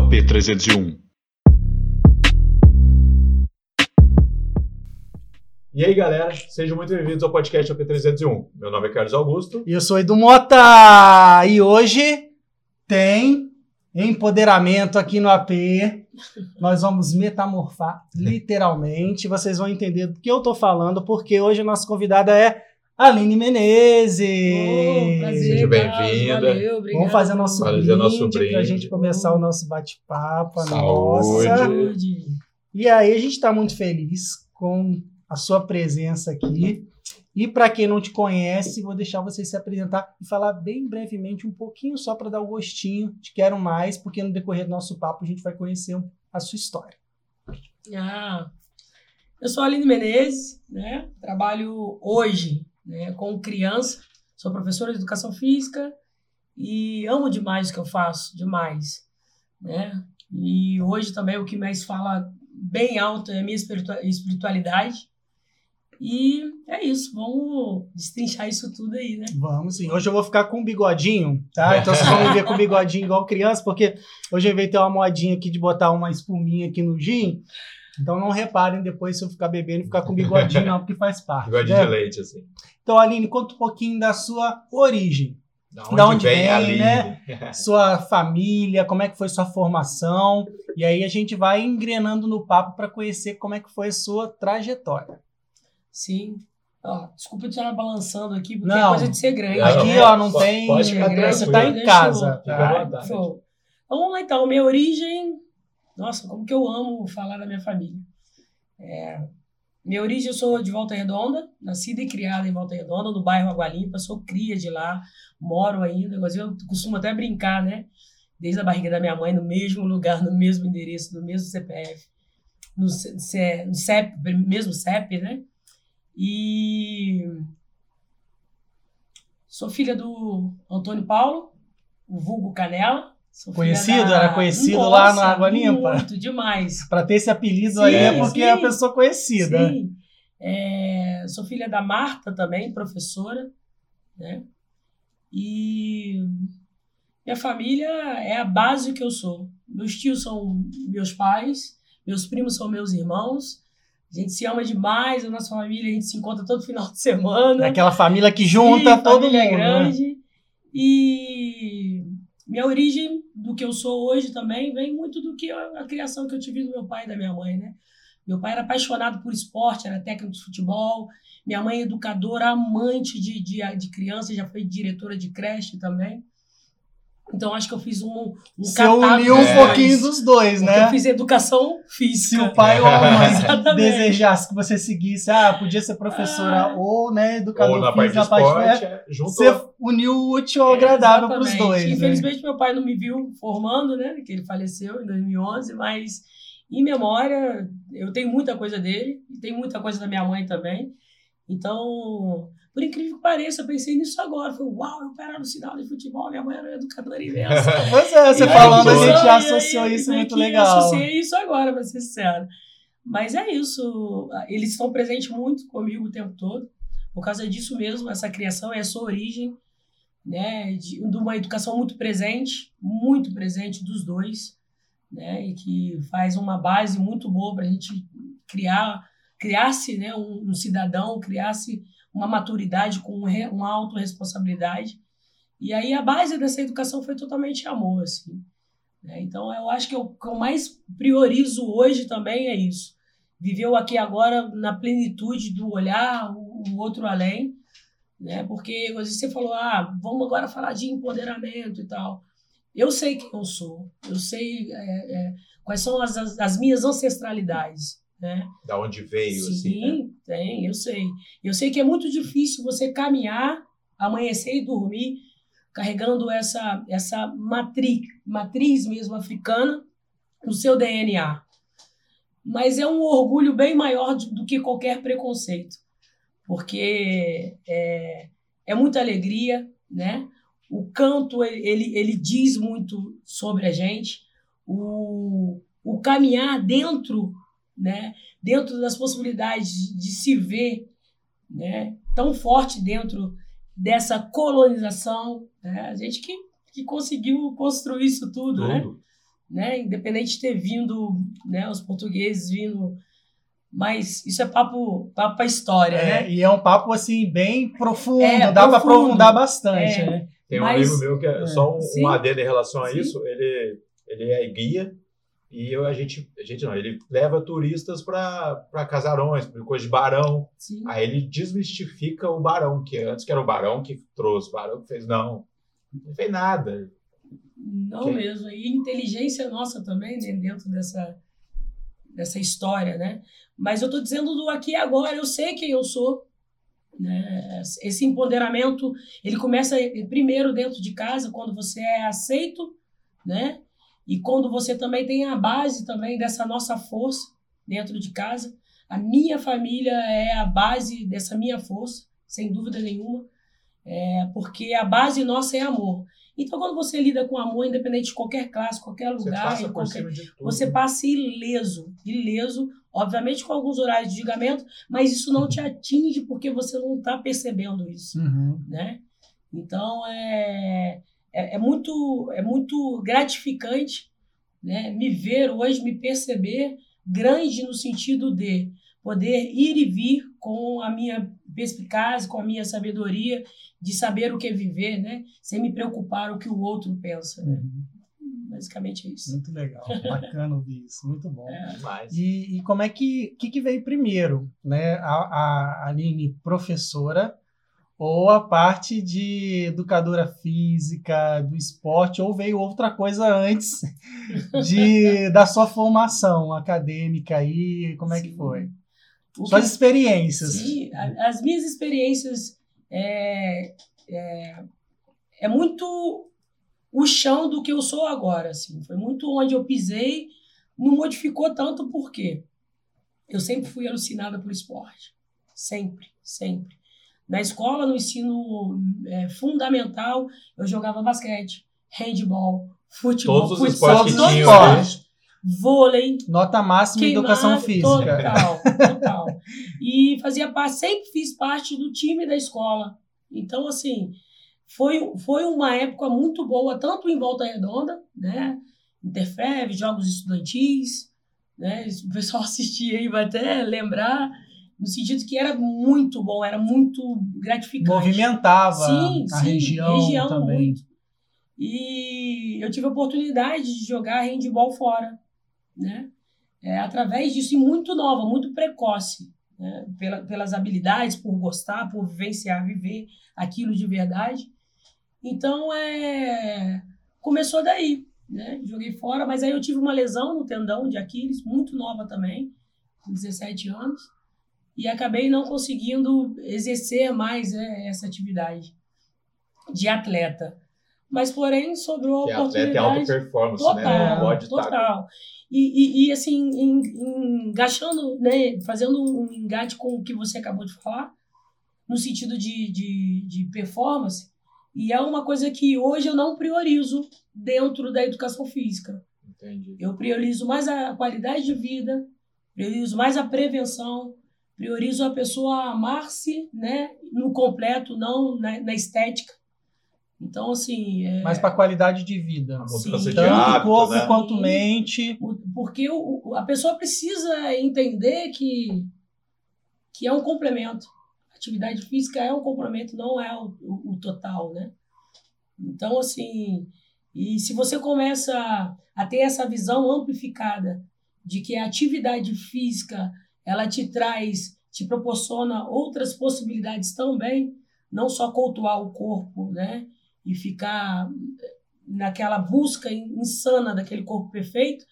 AP301. E aí, galera, sejam muito bem-vindos ao podcast AP301. Meu nome é Carlos Augusto. E eu sou Edu Mota! E hoje tem empoderamento aqui no AP. Nós vamos metamorfar, literalmente. Vocês vão entender do que eu tô falando, porque hoje a nossa convidada é Aline Menezes. Oh, prazer, Seja Carlos, bem-vinda. valeu, obrigado. Vamos fazer nosso Fazer brinde, nosso brinde. pra gente começar o nosso bate-papo. a. Nossa. Saúde. E aí, a gente está muito feliz com a sua presença aqui. E para quem não te conhece, vou deixar você se apresentar e falar bem brevemente um pouquinho só para dar o gostinho de quero mais, porque no decorrer do nosso papo a gente vai conhecer um- a sua história. Ah, eu sou a Aline Menezes, né? Trabalho hoje né, com criança, sou professora de educação física e amo demais o que eu faço, demais, né? E hoje também o que mais fala bem alto é a minha espiritua- espiritualidade. E é isso, vamos destrinchar isso tudo aí, né? Vamos sim. Hoje eu vou ficar com um bigodinho, tá? Então vocês vão me ver com bigodinho igual criança, porque hoje eu inventei uma modinha aqui de botar uma espuminha aqui no gin. Então não reparem depois se eu ficar bebendo e ficar com bigodinho, não, porque faz parte. Bigodinho né? de leite, assim. Então, Aline, conta um pouquinho da sua origem. Da Da onde vem, a Aline? né? sua família, como é que foi sua formação, e aí a gente vai engrenando no papo para conhecer como é que foi a sua trajetória. Sim. Ó, desculpa eu estar balançando aqui, porque Não. é coisa de ser grande. Aqui, né? ó, não pode- tem. pode ficar Você tá em casa. Tá? Vamos lá então, minha origem. Nossa, como que eu amo falar da minha família. É, minha origem, eu sou de Volta Redonda, nascida e criada em Volta Redonda, no bairro Água Limpa, sou cria de lá, moro ainda, eu costumo até brincar, né? Desde a barriga da minha mãe, no mesmo lugar, no mesmo endereço, no mesmo CPF, no, C- no CEP, mesmo CEP, né? E sou filha do Antônio Paulo, o vulgo Canela. Sou Conhecido? Era conhecido lá na Água Limpa? Muito, demais. Para ter esse apelido Sim, aí é porque sim. é a pessoa conhecida. Sim. É, sou filha da Marta também, professora, né? E minha família é a base que eu sou. Meus tios são meus pais, meus primos são meus irmãos. A gente se ama demais, a nossa família, a gente se encontra todo final de semana. É aquela família que junta Sim, todo mundo. família né? grande. E minha origem do que eu sou hoje também vem muito do que a, a criação que eu tive do meu pai e da minha mãe, né? Meu pai era apaixonado por esporte, era técnico de futebol. Minha mãe é educadora, amante de, de, de criança, já foi diretora de creche também. Então acho que eu fiz um, um Você uniu um dois. pouquinho dos dois, Porque né? Eu fiz educação Se física. o pai ou a mãe desejasse que você seguisse, ah, podia ser professora Ah. ou né, educador Ou na parte físico, na parte esporte, é. Você uniu o útil ao agradável para os dois. né? Infelizmente, meu pai não me viu formando, né? Que ele faleceu em 2011, mas em memória, eu tenho muita coisa dele e tem muita coisa da minha mãe também. Então, por incrível que pareça, eu pensei nisso agora. Falei, uau, pai era no sinal de futebol, minha mãe era educadora imensa. Pois é, você aí, falando, a gente já aí, associou e isso aí muito legal. Eu associei isso agora, pra ser sincero. Mas é isso. Eles estão presentes muito comigo o tempo todo. Por causa disso mesmo, essa criação, essa origem, né? De, de uma educação muito presente, muito presente dos dois, né? E que faz uma base muito boa para a gente criar, criar-se, né? Um, um cidadão, criar-se uma maturidade com uma autorresponsabilidade. E aí a base dessa educação foi totalmente amor, assim. né? Então eu acho que o que eu mais priorizo hoje também é isso. Viver aqui agora na plenitude do olhar, o, outro além, né? Porque você falou, ah, vamos agora falar de empoderamento e tal. Eu sei quem eu sou, eu sei é, é, quais são as, as, as minhas ancestralidades, né? Da onde veio, Sim, assim, né? tem, eu sei. Eu sei que é muito difícil você caminhar, amanhecer e dormir carregando essa essa matriz, matriz mesmo africana no seu DNA. Mas é um orgulho bem maior do, que qualquer preconceito, porque é, é muita alegria, né? O canto ele, ele diz muito sobre a gente, o, o caminhar dentro, né? Dentro das possibilidades de se ver, né? Tão forte dentro dessa colonização, né? A gente que, que conseguiu construir isso tudo, né? Tudo. né? Independente de ter vindo, né, os portugueses vindo mas isso é papo papo pra história, É, né? e é um papo assim bem profundo, É, dá profundo. aprofundar bastante, É. né? Tem um Mas- amigo meu que é, é, só um, sim. um adendo em relação a Sim. isso. Ele, ele é guia e eu, a gente, a gente não, ele leva turistas para casarões, pra coisa de barão. Sim. Aí ele desmistifica o barão, que antes que era o barão que trouxe, o barão que fez, não. Não fez nada. Não Que- mesmo. E inteligência nossa também, né, dentro dessa, dessa história, né? Mas eu tô dizendo do aqui e agora, eu sei quem eu sou. Né? Esse empoderamento, ele começa primeiro dentro de casa, quando você é aceito, né? E quando você também tem a base também dessa nossa força dentro de casa. A minha família é a base dessa minha força, sem dúvida nenhuma. É, porque a base nossa é amor. Então, quando você lida com amor, independente de qualquer classe, qualquer Você lugar, passa em por qualquer você passa ileso, ileso, obviamente com alguns horários de julgamento, mas isso não te atinge porque você não está percebendo isso, Uhum. né? Então é, é, é muito é muito gratificante, né? Me ver hoje, me perceber grande no sentido de poder ir e vir com a minha perspicácia, com a minha sabedoria de saber o que é viver, né? Sem me preocupar o que o outro pensa, né? Uhum. Basicamente é isso. Muito legal, bacana ouvir isso, muito bom. É. E, e como é que, que, que veio primeiro, né? A, a Aline professora ou a parte de educadora física, do esporte, ou veio outra coisa antes de, da sua formação acadêmica aí, como é que Sim. foi? O Suas que- experiências. Sim, as minhas experiências é, é, é muito o chão do que eu sou agora, assim. Foi muito onde eu pisei, não modificou tanto porque eu sempre fui alucinada por esporte, sempre, sempre. Na escola, no ensino é, fundamental, eu jogava basquete, handball, futebol, Todos os futsal, esportes que todos os tinham esportes. ali. vôlei, Nota máxima em educação física. Total, total. E fazia parte, sempre fiz parte do time da escola. Então, assim, foi, foi uma época muito boa, tanto em Volta Redonda, né? Interfev, jogos estudantis, né? O pessoal assistia aí, vai até lembrar, no sentido que era muito bom, era muito gratificante. Movimentava Sim, a sim, região, região também. muito. E eu tive a oportunidade de jogar handball fora, né? É, através disso, e muito nova, muito precoce, né? Pela, pelas habilidades, por gostar, por vivenciar, viver aquilo de verdade. Então, é, começou daí, né? Joguei fora, mas aí eu tive uma lesão no tendão de Aquiles, muito nova também, com 17 anos, e acabei não conseguindo exercer mais né, essa atividade de atleta. Mas, porém, sobrou Que a atleta é oportunidade. alta performance, Total, né? Não pode estar. total. E, e, e, assim, en- engaixando, né, fazendo um engate com o que você acabou de falar, no sentido de, de, de performance, e é uma coisa que hoje eu não priorizo dentro da educação física. Entendi. Eu priorizo mais a qualidade de vida, priorizo mais a prevenção, priorizo a pessoa amar-se né, no completo, não na, na estética. Então, assim. é- Mas para qualidade de vida. A Sim. mudança de Tanto hábito, corpo né? quanto mente. Porque o, a pessoa precisa entender que, que é um complemento. A atividade física é um complemento, não é o, o- o total, né? Então, assim, e se você começa a ter essa visão amplificada de que a atividade física, ela te traz, te proporciona outras possibilidades também, não só cultuar o corpo, né? E ficar naquela busca insana daquele corpo perfeito,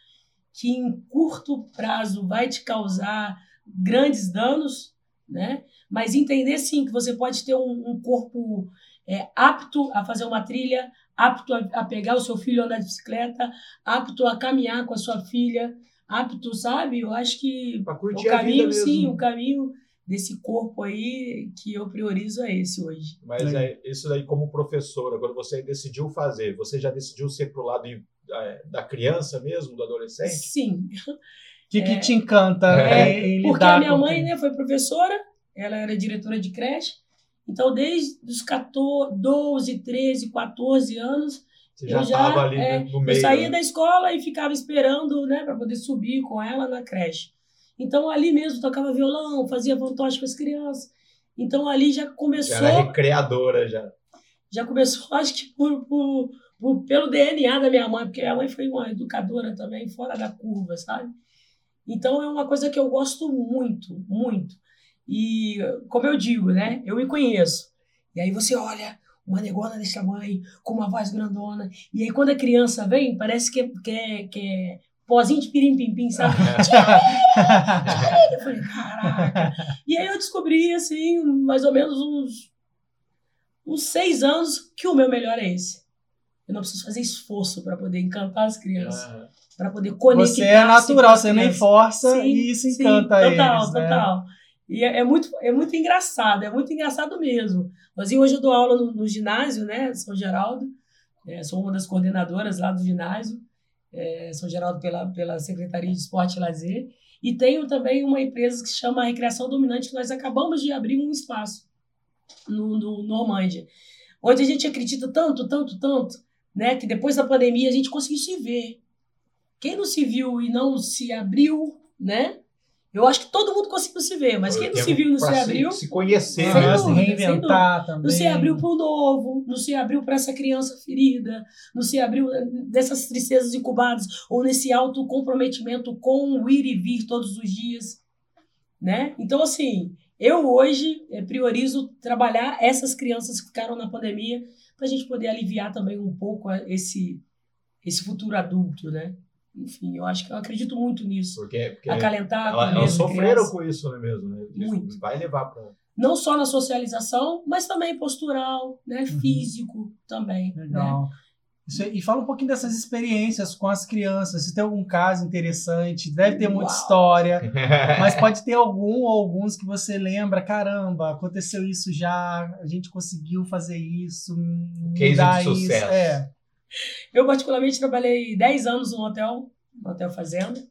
que em curto prazo vai te causar grandes danos, né? Mas entender sim que você pode ter um, um corpo é, apto a fazer uma trilha, apto a, a pegar o seu filho andar de bicicleta, apto a caminhar com a sua filha, apto, sabe? Eu acho que o curtir a vida caminho, mesmo. sim, o caminho desse corpo aí que eu priorizo é esse hoje. Mas é, isso daí, como professora, quando você decidiu fazer, você já decidiu ser pro lado de- é, da criança mesmo, do adolescente? Sim, O que, que É. te encanta É, Porque a minha mãe né, foi professora, ela era diretora de creche, então desde os 14, 12, 13, 14 anos, Você já já, estava ali é, no meio. Eu saía né? da escola e ficava esperando, né, para poder subir com ela na creche. Então ali mesmo tocava violão, fazia fantoche com as crianças. Então ali já Já começou, era recreadora já. já começou, acho que por, por, por- pelo DNA da minha mãe, porque minha mãe foi uma educadora também fora da curva, sabe? Então é uma coisa que eu gosto muito, muito. E como eu digo, né, eu me conheço. E aí você olha uma negona desse tamanho, com uma voz grandona. E aí quando a criança vem, parece que é, que é, que é pozinho de pirim-pim-pim, sabe? Eu falei, caraca. E aí eu descobri, assim, mais ou menos uns, uns seis anos, que o meu melhor é esse. Eu não preciso fazer esforço para poder encantar as crianças, Aham. para poder conectar. Você é natural, você nem força Sim, e isso sim, encanta total, eles, né? Total, E é, é muito, é muito engraçado, é muito engraçado mesmo. Mas hoje eu dou aula no, no ginásio, né, São Geraldo. É, sou uma das coordenadoras lá do ginásio, é, São Geraldo pela, pela Secretaria de Esporte e Lazer. E tenho também uma empresa que chama Recreação Dominante, que nós acabamos de abrir um espaço no, no Normândia, onde a gente acredita tanto, tanto, tanto, né, que depois da pandemia a gente conseguiu se ver. Quem não se viu e não se abriu, né? Eu acho que todo mundo conseguiu se ver, mas quem não se viu não se abriu, Se conhecer Sem Ah, se reinventar também. não se abriu para o novo, não se abriu para essa criança ferida, não se abriu eh, dessas tristezas incubadas ou nesse alto comprometimento com o ir e vir todos os dias, né? Então assim, eu hoje eh, priorizo trabalhar essas crianças que ficaram na pandemia para a gente poder aliviar também um pouco esse esse futuro adulto, né? Enfim, eu acho que eu acredito muito nisso. Porque, porque Acalentar, ela- acolher elas as sofreram crianças. com isso né, mesmo, né? Isso Muito. Vai levar para. não só na socialização, mas também postural, né? Uhum. Físico também. Né? Legal. Isso aí- e fala um pouquinho dessas experiências com as crianças. Se tem algum caso interessante, deve ter muita Uau. história, mas pode ter algum ou alguns que você lembra, caramba, aconteceu isso já, a gente conseguiu fazer isso, Case mudar de isso. sucesso. É. Eu, particularmente, trabalhei 10 anos no hotel, no Hotel Fazenda,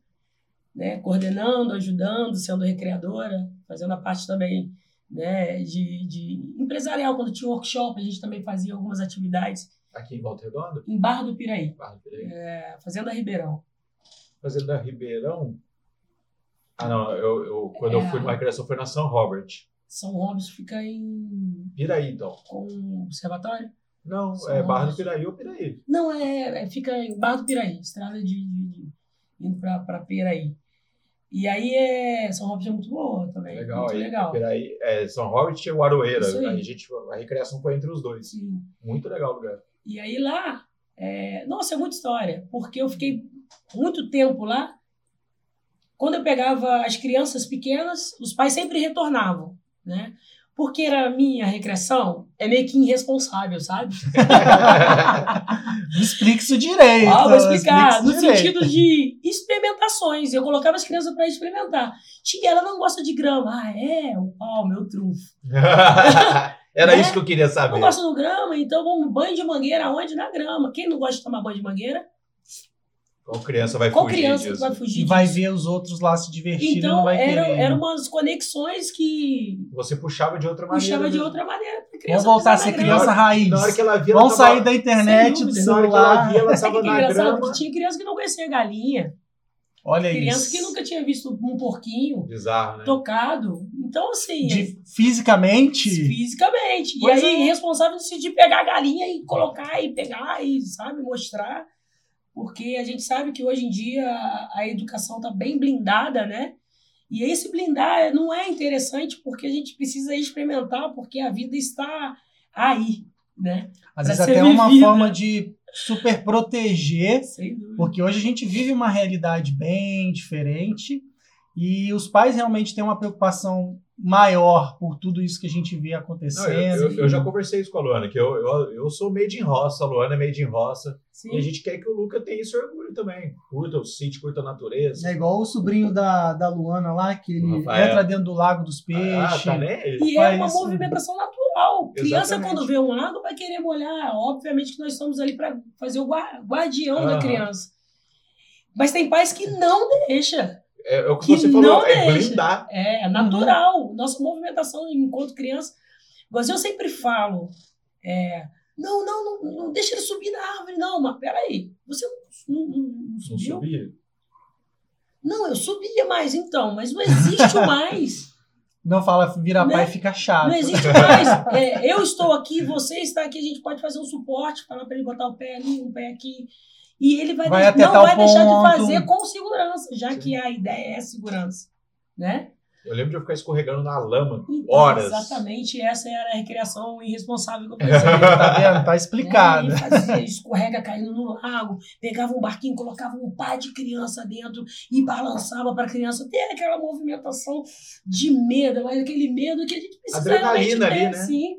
né? coordenando, ajudando, sendo recreadora, fazendo a parte também né? de, de empresarial. Quando tinha workshop, a gente também fazia algumas atividades Aqui em Volta Redonda? em Barra do Piraí, Barra do Piraí. é, Fazenda Ribeirão. Fazenda Ribeirão. Ah, não. Eu, eu, quando eu É. fui numa recreação foi na São Robert. São Robson fica em Piraí, então. com o observatório? Não, São é Barra do Robert. Piraí ou Piraí. Não, é, é- fica em Barra do Piraí, estrada de, de- de- indo pra Piraí. E aí é. São Robson é muito boa também. Legal. muito aí, legal. Piraí, é, São Robert e Aroeira. Isso aí. Aí a, gente, a recreação foi entre os dois. Sim. Muito legal o lugar. E aí lá, é, nossa, é muita história, porque eu fiquei muito tempo lá. Quando eu pegava as crianças pequenas, os pais sempre retornavam, né? Porque era a minha recreação, é meio que irresponsável, sabe? Explique isso direito. Ah, vou explicar. No direito. sentido de experimentações. Eu colocava as crianças para experimentar. Tia, ela não gosta de grama. Ah, é? Ó, meu trunfo. Era Né? isso que eu queria saber. Não gosta do grama, então vamos banho de mangueira onde? Na grama. Quem não gosta de tomar banho de mangueira? Qual criança vai Qual fugir criança disso? que vai fugir E vai disso? ver os outros lá se divertindo, não Então, vai eram era umas conexões que Você puxava de outra maneira. puxava de né? outra maneira. Vamos criança voltar a ser criança grama. raiz. Na hora que ela via, ela Vamos tava- sair da internet, do dúvida. Na hora que ela celular. via, ela estava é na engraçado? grama. Que tinha criança que não conhecia galinha. Olha Criança isso. que nunca tinha visto um porquinho Bizarro, né? tocado. Então, assim, De- fisicamente. fisicamente. Pois e aí, é. responsável de de pegar a galinha e colocar e pegar e, sabe, mostrar. Porque a gente sabe que hoje em dia a, educação está bem blindada, né? E esse blindar não é interessante porque a gente precisa experimentar, porque a vida está aí, né? Às pra vezes até uma vivida. forma de super proteger, porque hoje a gente vive uma realidade bem diferente e os pais realmente têm uma preocupação maior por tudo isso que a gente vê Não, acontecendo. eu, eu- eu já conversei isso com a Luana, que eu, eu, eu sou made in roça, a Luana é made in roça. Sim. E a gente quer que o Luca tenha esse orgulho também. Curta o sítio, curta a natureza. É igual o sobrinho da, da Luana lá, que ele Rafael. entra dentro do lago dos Ah, peixes. tá nem aí. E é uma isso. movimentação natural. Criança, Exatamente. quando vê um lago, vai querer molhar. Obviamente que nós estamos ali para fazer o gua- guardião da criança. Mas tem pais que não deixam. É, é o que, Que você falou, não é deixa. blindar. É natural. Nossa movimentação enquanto criança. Mas eu sempre falo, é, Não, não, não, não deixa ele subir na árvore, não. Mas peraí, você não, não, não Não subiu? subia? Não, eu subia mais então, mas não existe mais. Não fala virar Né? pai fica chato. Não existe mais. É, eu estou aqui, você está aqui, a gente pode fazer um suporte, falar para ele botar o pé ali, um pé aqui. E ele vai, Vai não vai deixar de ponto. fazer com segurança, já Sim. que a ideia é segurança. Né? Eu lembro de eu ficar escorregando na lama Então, horas. Exatamente, essa era a recreação irresponsável que eu fazia. Tá vendo? Tá explicado. E fazia escorrega caindo no lago, pegava um barquinho, colocava um pai de criança dentro e balançava para a criança ter aquela movimentação de medo, mas aquele medo que a gente precisa Adrenalina ali, né? assim.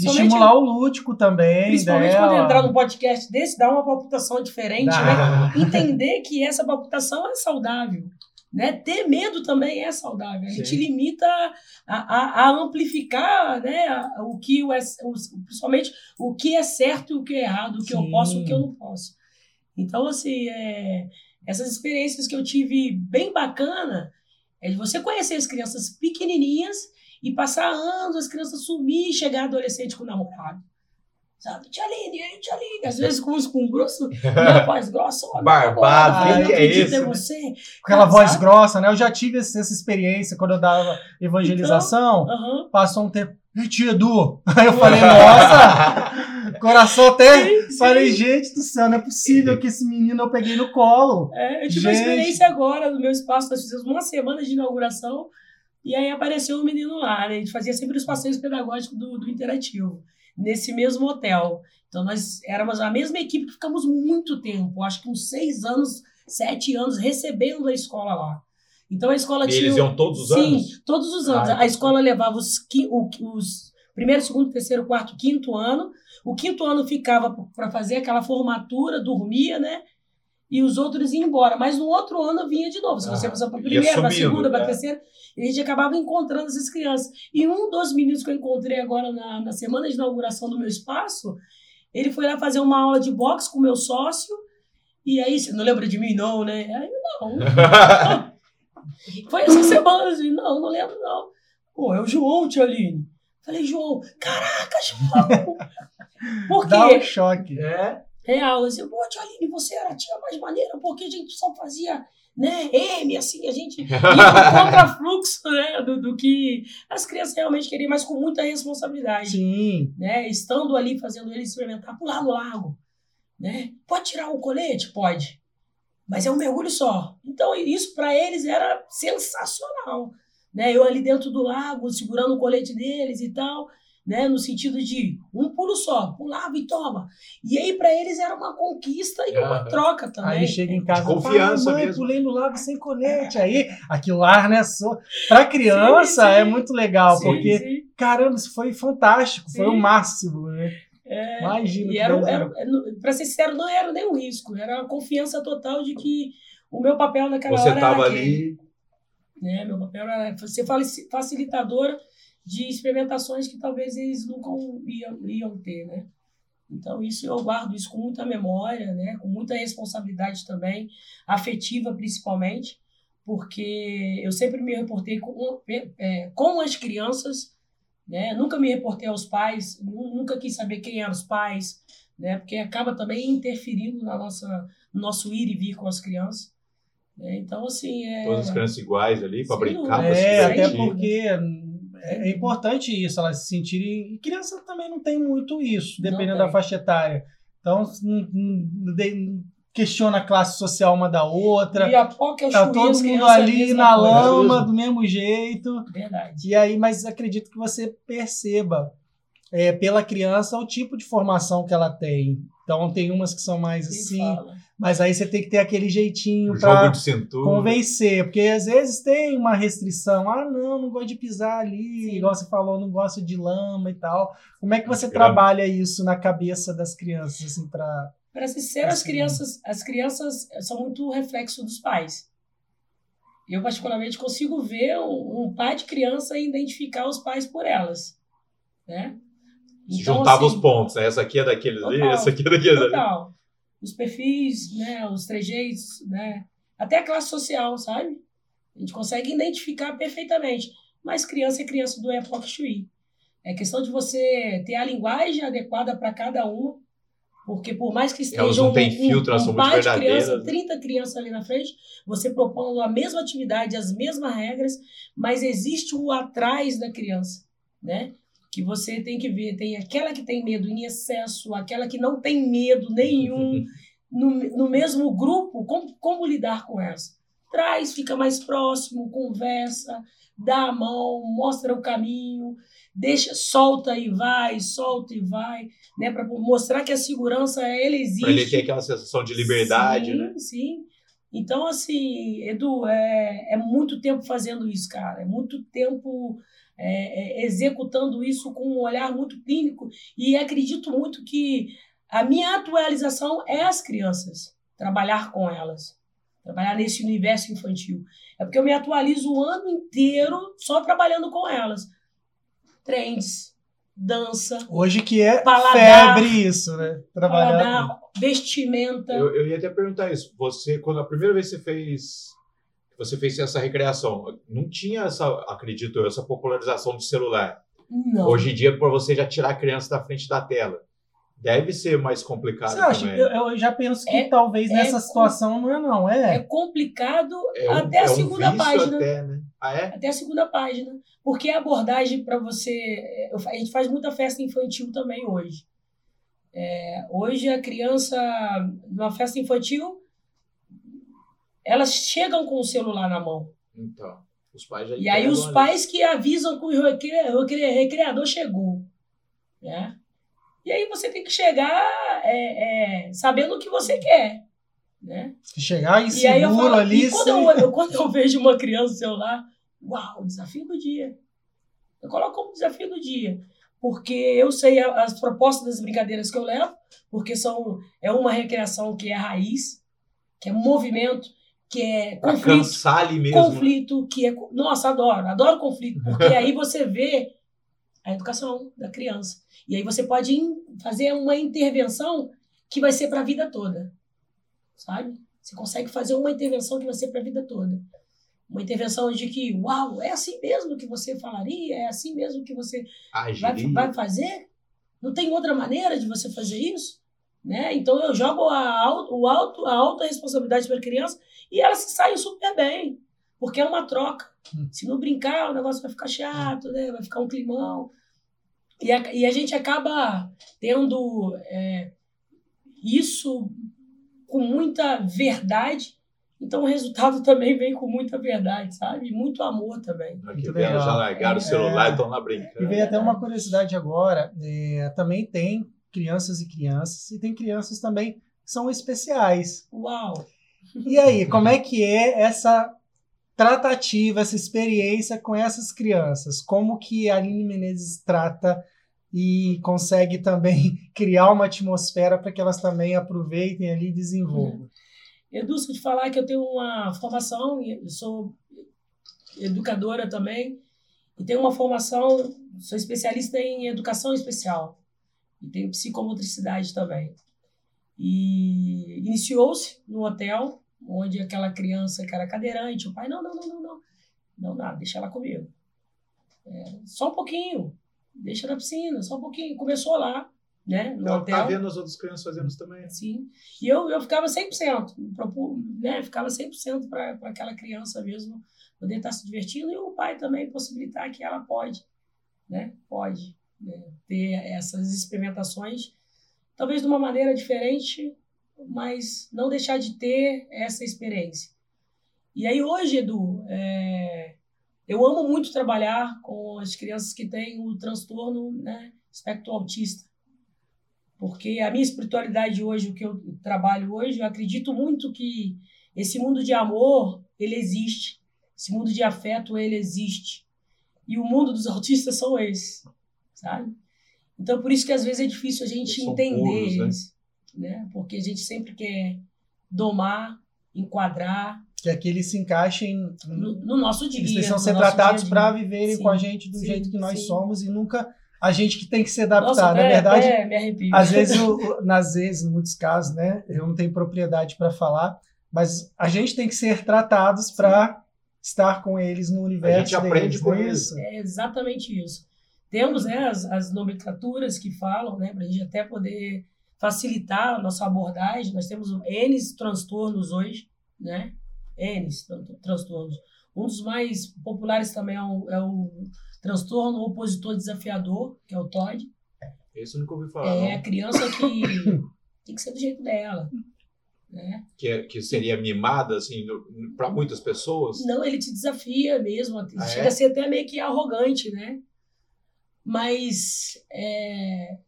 E Somente- estimular o lúdico também. Principalmente dela. quando entrar num podcast desse, dá uma palpitação diferente, Dá. né? Entender que essa palpitação é saudável. Né? Ter medo também é saudável. Ele Sim. te limita a, a, a amplificar né? a- o que o, é- o- principalmente o que é certo e o que é errado, o que eu Sim. posso e o que eu não posso. Então, assim, é, essas experiências que eu tive bem bacana é de você conhecer as crianças pequenininhas e passar anos, as crianças sumir e chegar adolescente com namorado. Sabe? Tia Aline, e aí, tia Aline. Às vezes com, com grosso, minha voz grossa. Barbado, quem eu que é em né? você. Com aquela Ah, voz grossa, né? Eu já tive essa experiência quando eu dava evangelização. Aham. Passou um tempo. "Ih, Tio Edu. Aí eu falei, nossa, coração até. Sim, sim. Falei, gente do céu, não é possível que esse menino eu peguei no colo. É, eu tive uma Gente. experiência agora no meu espaço, nós fizemos uma semana de inauguração e aí apareceu um menino lá, né? A gente fazia sempre os passeios pedagógicos do, do Interativo, nesse mesmo hotel. Então nós éramos a mesma equipe que ficamos muito tempo, acho que uns seis anos, sete anos, recebendo a escola lá. Então a escola E tinha. eles iam todos os Sim, anos? todos os anos. Ah, a escola levava os, o- os primeiro, segundo, terceiro, quarto, quinto ano. O quinto ano ficava para fazer aquela formatura, dormia, né? E os outros iam embora. Mas no outro ano vinha de novo. Se você Ah, passar para a primeira, para a segunda, para a né? terceira, e a gente acabava encontrando essas crianças. E um dos meninos que eu encontrei agora na, na semana de inauguração do meu espaço, ele foi lá fazer uma aula de boxe com o meu sócio. E aí, você não lembra de mim, não, né? Aí, não. Foi essa semana, assim, não, não lembro, não. Pô, é o João, tia Aline. Falei, João, caraca, João! Por Dá um quê? choque. É? Real, assim, pô, tia Aline, você era a tia mais maneira, porque a gente só fazia, né, M, assim, a gente ia no contrafluxo, né, do, do que as crianças realmente queriam, mas com muita responsabilidade Sim. né? Estando ali fazendo ele experimentar pular no lago, né? Pode tirar o colete? Pode. Mas é um mergulho só. Então isso para eles era sensacional, né? Eu ali dentro do lago, segurando o colete deles e tal, né? No sentido de um pulo só, pulava e toma. E aí para eles era uma conquista e uma troca também. Aí chega em casa, confiança "Pai, mãe, mesmo." pulei no lago sem colete. Aí, aquilo lá, né? So... Pra criança Sim, sim. é muito legal, Sim, porque, sim. caramba, isso foi fantástico, foi o máximo, né? É, Imagina. E para ser sincero, não era nem um risco, era a confiança total de que o meu papel naquela Você hora estava era aquele. ali. né? Meu papel era ser facilitadora de experimentações que talvez eles nunca iam, iam ter, né? Então isso eu guardo isso com muita memória, né? Com muita responsabilidade também, afetiva principalmente, porque eu sempre me reportei com, é, com as crianças, né? Nunca me reportei aos pais, nu- nunca quis saber quem eram os pais, né? Porque acaba também interferindo na nossa no nosso ir e vir com as crianças. né? Então assim é Todas as crianças iguais ali, para brincar, para se É, até divertir. porque é é importante isso, elas se sentirem. E criança também não tem muito isso, dependendo da faixa etária. Então, de- questiona a classe social uma da outra. E a POC é Tá todo mundo é ali na lama, mesmo. do mesmo jeito. Verdade. E aí, mas acredito que você perceba é, pela criança o tipo de formação que ela tem. Então, tem umas que são mais Quem assim, fala. Mas aí você tem que ter aquele jeitinho para convencer, porque às vezes tem uma restrição. Ah, não, não gosto de pisar ali, Sim. igual você falou, não gosto de lama e tal. Como é que você Grama. trabalha isso na cabeça das crianças, assim, para Para ser sincero, as Assim. crianças, as crianças são muito reflexo dos pais. Eu, particularmente, consigo ver um, pai de criança e identificar os pais por elas. Né? Então, juntava assim, os pontos. né? Essa aqui é daqueles ali, Total. essa aqui é daqueles ali. Os perfis, né, os trejeitos, né, até a classe social, sabe? A gente consegue identificar perfeitamente. Mas criança é criança do Epoch Chui. É questão de você ter a linguagem adequada para cada um, porque por mais que Elas esteja não um, filtro, um, elas um são muito criança, verdadeiras. 30 crianças ali na frente, você propondo a mesma atividade, as mesmas regras, mas existe o atrás da criança, né? Que você tem que ver, tem aquela que tem medo em excesso, aquela que não tem medo nenhum, no, no mesmo grupo, como, como lidar com essa? Traz, fica mais próximo, conversa, dá a mão, mostra o caminho, deixa, solta e vai, solta e vai, né? Para mostrar que a segurança ela existe. Pra ele ter aquela sensação de liberdade, sim, né? Sim. Então, assim, Edu, é, é muito tempo fazendo isso, cara. É muito tempo é, é, executando isso com um olhar muito clínico. E acredito muito que a minha atualização é as crianças, trabalhar com elas, trabalhar nesse universo infantil. É porque eu me atualizo o ano inteiro só trabalhando com elas. Trends, dança, Hoje que é Paladar. febre isso, né? Trabalhar. paladar, vestimenta. Eu, eu ia até perguntar isso. Você, quando a primeira vez que você fez, você fez essa recreação, não tinha essa, acredito eu, essa popularização do celular. Não. Hoje em dia, por você já tirar a criança da frente da tela, deve ser mais complicado Você acha? também. Eu, eu já penso que É- talvez é nessa com- situação não é, não. É É. complicado É um- até a é um segunda vício página. Até, né? Ah, é? Até a segunda página. Porque a abordagem para você. eu fa- A gente faz muita festa infantil também hoje. É, hoje a criança, numa festa infantil, elas chegam com o celular na mão. Então, os pais já E aí os ali. pais que avisam que o recre- o recre- recreador chegou. Né? E aí você tem que chegar é, é, sabendo o que você quer. Né? Se chegar E aí eu inseguro falo, ali. e quando, eu, eu- quando eu vejo uma criança no celular, uau, desafio do dia. Eu coloco como desafio do dia. Porque eu sei as propostas das brincadeiras que eu levo, porque são, é uma recreação que é raiz, que é movimento, que é Pra conflito, cansar ali mesmo. né? conflito, que é. Nossa, adoro, adoro conflito, porque aí você vê a educação da criança. E aí você pode fazer uma intervenção que vai ser para a vida toda. Sabe? Você consegue fazer uma intervenção que vai ser para a vida toda. Uma intervenção de que, uau, é assim mesmo que você falaria, é assim mesmo que você vai, vai fazer? Não tem outra maneira de você fazer isso? Né? Então eu jogo a, o alto, a alta responsabilidade para a criança e elas se saem super bem, porque é uma troca. Hum. Se não brincar, o negócio vai ficar chato, né? vai ficar um climão. E a, e a gente acaba tendo é, isso com muita verdade, então o resultado também vem com muita verdade, sabe? E Muito amor também. Aqui Muito vendo, já legal. largaram o É. celular e estão lá E brincando. veio até uma curiosidade agora. é, também tem crianças e crianças, e tem crianças também que são especiais. Uau! E aí, como é que é essa tratativa, essa experiência com essas crianças? Como que a Aline Menezes trata e consegue também criar uma atmosfera para que elas também aproveitem ali e desenvolvam? Eu te falar que eu tenho uma formação, sou educadora também, e tenho uma formação, sou especialista em educação especial, e tenho psicomotricidade também. E iniciou-se no hotel, onde aquela criança que era cadeirante, o pai, não, não, não, não, não, não, nada, deixa ela comigo. É, só um pouquinho, deixa na piscina, só um pouquinho. Começou lá, né, no Ela hotel. tá vendo as outras crianças fazendo isso também. Sim. E eu, eu ficava 100%, me propu- né? Ficava 100% para aquela criança mesmo poder estar se divertindo e o pai também possibilitar que ela pode, né? Pode né? ter essas experimentações, talvez de uma maneira diferente, mas não deixar de ter essa experiência. E aí hoje, Edu, é, eu amo muito trabalhar com as crianças que têm o transtorno, né? Espectro autista porque a minha espiritualidade hoje, o que eu trabalho hoje, eu acredito muito que esse mundo de amor, ele existe. Esse mundo de afeto, ele existe. E o mundo dos autistas são esses, sabe? Então, por isso que às vezes é difícil a gente entender puros, né? eles, né? Porque a gente sempre quer domar, enquadrar Que aqui eles se encaixem, no, no nosso dia. eles precisam no ser tratados a para viverem Sim, com a gente do sim, jeito que nós sim. somos e nunca a gente que tem que se adaptar. Nossa, Na até- verdade, até me arrepio. Às vezes, o- nas vezes, em muitos casos, né, eu não tenho propriedade para falar, mas a gente tem que ser tratados para estar com eles no universo aprende deles, com é isso? É exatamente isso. Temos né, as, as nomenclaturas que falam, né, para a gente até poder facilitar a nossa abordagem. Nós temos N transtornos hoje, né? N transtornos. Um dos mais populares também é o, é o transtorno opositor desafiador, que é o TOD. Esse eu nunca ouvi falar. É não. a criança que tem que ser do jeito dela. Né? Que, é- que seria mimada, assim, para muitas pessoas. Não, ele te desafia mesmo. Ah, chega é? a ser até meio que arrogante, né? Mas é,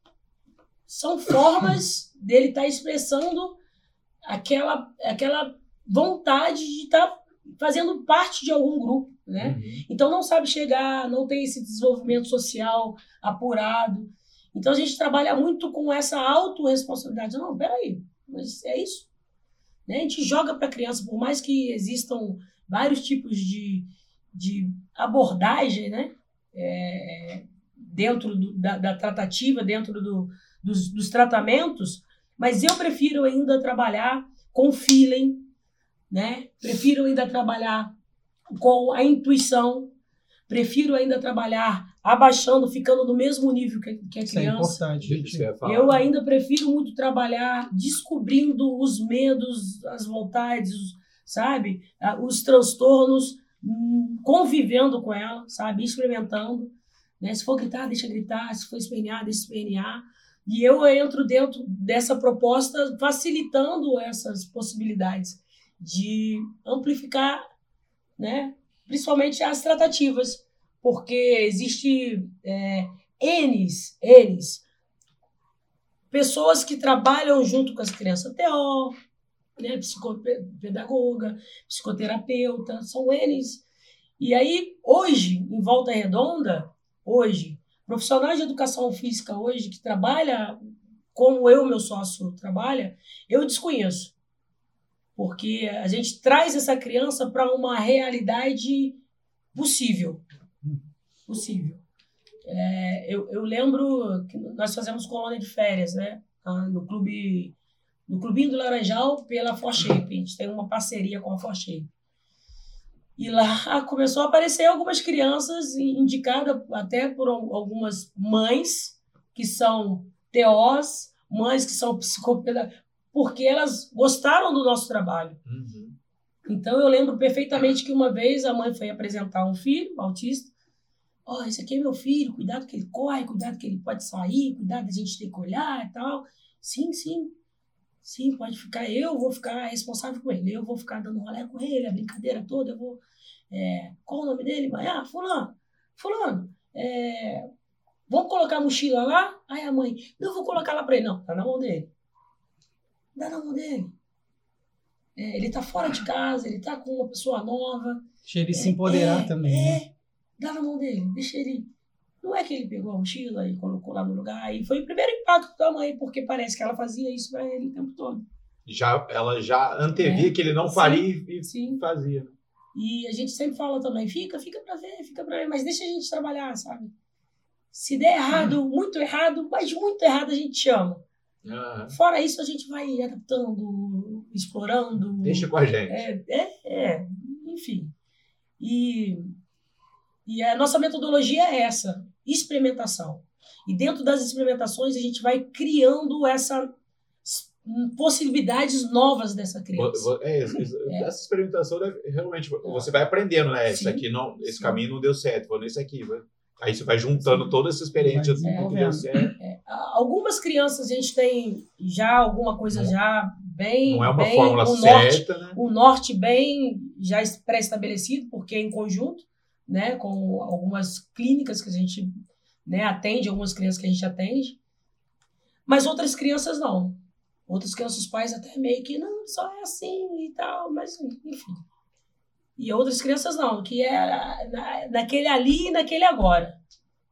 são formas dele estar expressando aquela, aquela vontade de estar fazendo parte de algum grupo, né? Uhum. Então não sabe chegar, não tem esse desenvolvimento social apurado. Então a gente trabalha muito com essa autorresponsabilidade. Não, peraí, mas é isso. Né? A gente joga para a criança, por mais que existam vários tipos de, de abordagem, né? É, dentro do- da, da tratativa, dentro do- dos, dos tratamentos, mas eu prefiro ainda trabalhar com feeling, né? Prefiro ainda trabalhar com a intuição, prefiro ainda trabalhar abaixando, ficando no mesmo nível que, que a Isso é criança. importante, gente. que eu ainda prefiro muito trabalhar descobrindo os medos, as vontades, os- sabe? Ah, Os transtornos, hum, convivendo com ela, sabe? Experimentando. Né? Se for gritar, deixa gritar. Se for espernear, deixa espernear. E eu entro dentro dessa proposta facilitando essas possibilidades de amplificar, né? principalmente as tratativas, porque existe é, N's, N's pessoas que trabalham junto com as crianças, TO, né, psicopedagoga, psicoterapeuta, são eles. E aí, hoje, em Volta Redonda, hoje, profissionais de educação física hoje que trabalha como eu, meu sócio, trabalha, eu desconheço. Porque a gente traz essa criança para uma realidade possível. Possível. É, eu, eu lembro que nós fazemos colônia de férias, né? Ah, No clube, no clubinho do Laranjal pela ForShape. A gente tem uma parceria com a ForShape. E lá começou a aparecer algumas crianças indicadas até por al- algumas mães que são TOs, mães que são psicopedagogas, porque elas gostaram do nosso trabalho. Uhum. Então eu lembro perfeitamente que uma vez a mãe foi apresentar um filho autista. Ó, esse aqui é meu filho, cuidado que ele corre, cuidado que ele pode sair, cuidado a gente tem que olhar e tal. Sim, sim. Sim, pode ficar. Eu vou ficar responsável com ele. Eu vou ficar dando rolé com ele, a brincadeira toda. Eu vou. é, qual o nome dele, mãe? Ah, Fulano. Fulano. é, vamos colocar a mochila lá? Aí a mãe, não, vou colocar lá pra ele. Não, tá na mão dele. Dá na mão dele. É, ele tá fora de casa, ele tá com uma pessoa nova. Deixa ele se empoderar É, também, né? É, dá na mão dele, deixa ele. Não é que ele pegou a mochila e colocou lá no lugar. E foi o primeiro impacto da mãe, porque parece que ela fazia isso pra ele o tempo todo. Já, ela já antevia É. que ele não Sim. faria e Sim. fazia. E a gente sempre fala também, fica, fica pra ver, fica pra ver, mas deixa a gente trabalhar, sabe? Se der errado, muito errado, mas muito errado a gente chama. Aham. Fora isso, a gente vai adaptando, explorando. Deixa com a gente. É, é, é, enfim. E, e a nossa metodologia é essa, experimentação. E dentro das experimentações a gente vai criando essa possibilidades novas dessa criança. é, É. Essa experimentação deve- realmente você vai aprendendo, né? Sim. aqui não, esse Sim. caminho não deu certo, vou nesse aqui. vai- Aí você vai juntando Sim. toda essa experiência Vai do que deu certo. A- Algumas crianças a gente tem já alguma coisa já bem. Não é uma bem, fórmula norte, certa, né? o norte bem já es- pré-estabelecido, porque é em conjunto, né, com algumas clínicas que a gente né, atende, algumas crianças que a gente atende, mas outras crianças não. Outras crianças, os pais até meio que, não, só é assim e tal, mas enfim. E outras crianças não, que é na, naquele ali e naquele agora.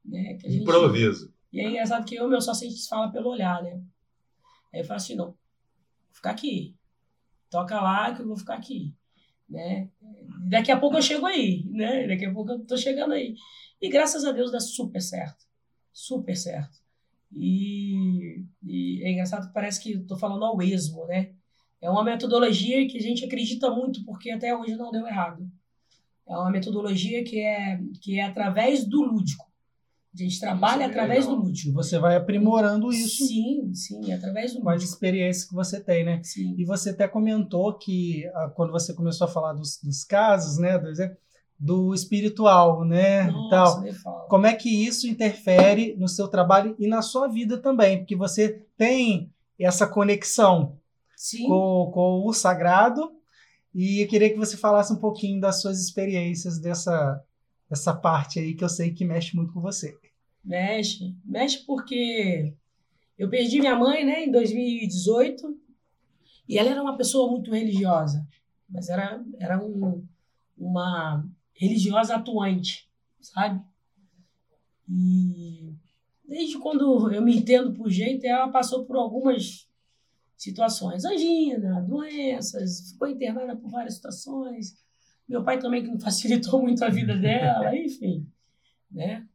Né, que gente- Improviso. e é engraçado que eu, meu sócio, a gente fala pelo olhar, né? Aí eu falo assim, não, vou ficar aqui. Toca lá que eu vou ficar aqui, né? Daqui a pouco eu chego aí, né? Daqui a pouco eu tô chegando aí. E graças a Deus dá super certo. Super certo. E, e é engraçado que parece que eu tô falando ao esmo, né? É uma metodologia que a gente acredita muito porque até hoje não deu errado. É uma metodologia que é, que é através do lúdico. A gente trabalha Isso é através do lúdico. você vai aprimorando isso Sim, sim, através do com as lúdico. experiências que você tem, né? Sim. E você até comentou que ah, quando você começou a falar dos, dos casos, né, do, exemplo, do espiritual, né, Nossa, tal. Como é que isso interfere no seu trabalho e na sua vida também? Porque você tem essa conexão com, com o sagrado e eu queria que você falasse um pouquinho das suas experiências dessa, dessa parte aí que eu sei que mexe muito com você. Mexe. Mexe porque eu perdi minha mãe, né, em 2018. E ela era uma pessoa muito religiosa. Mas era, era um, uma religiosa atuante, sabe? E desde quando eu me entendo por jeito, ela passou por algumas situações. Angina, doenças, ficou internada por várias situações. Meu pai também que não facilitou muito a vida dela, enfim, né?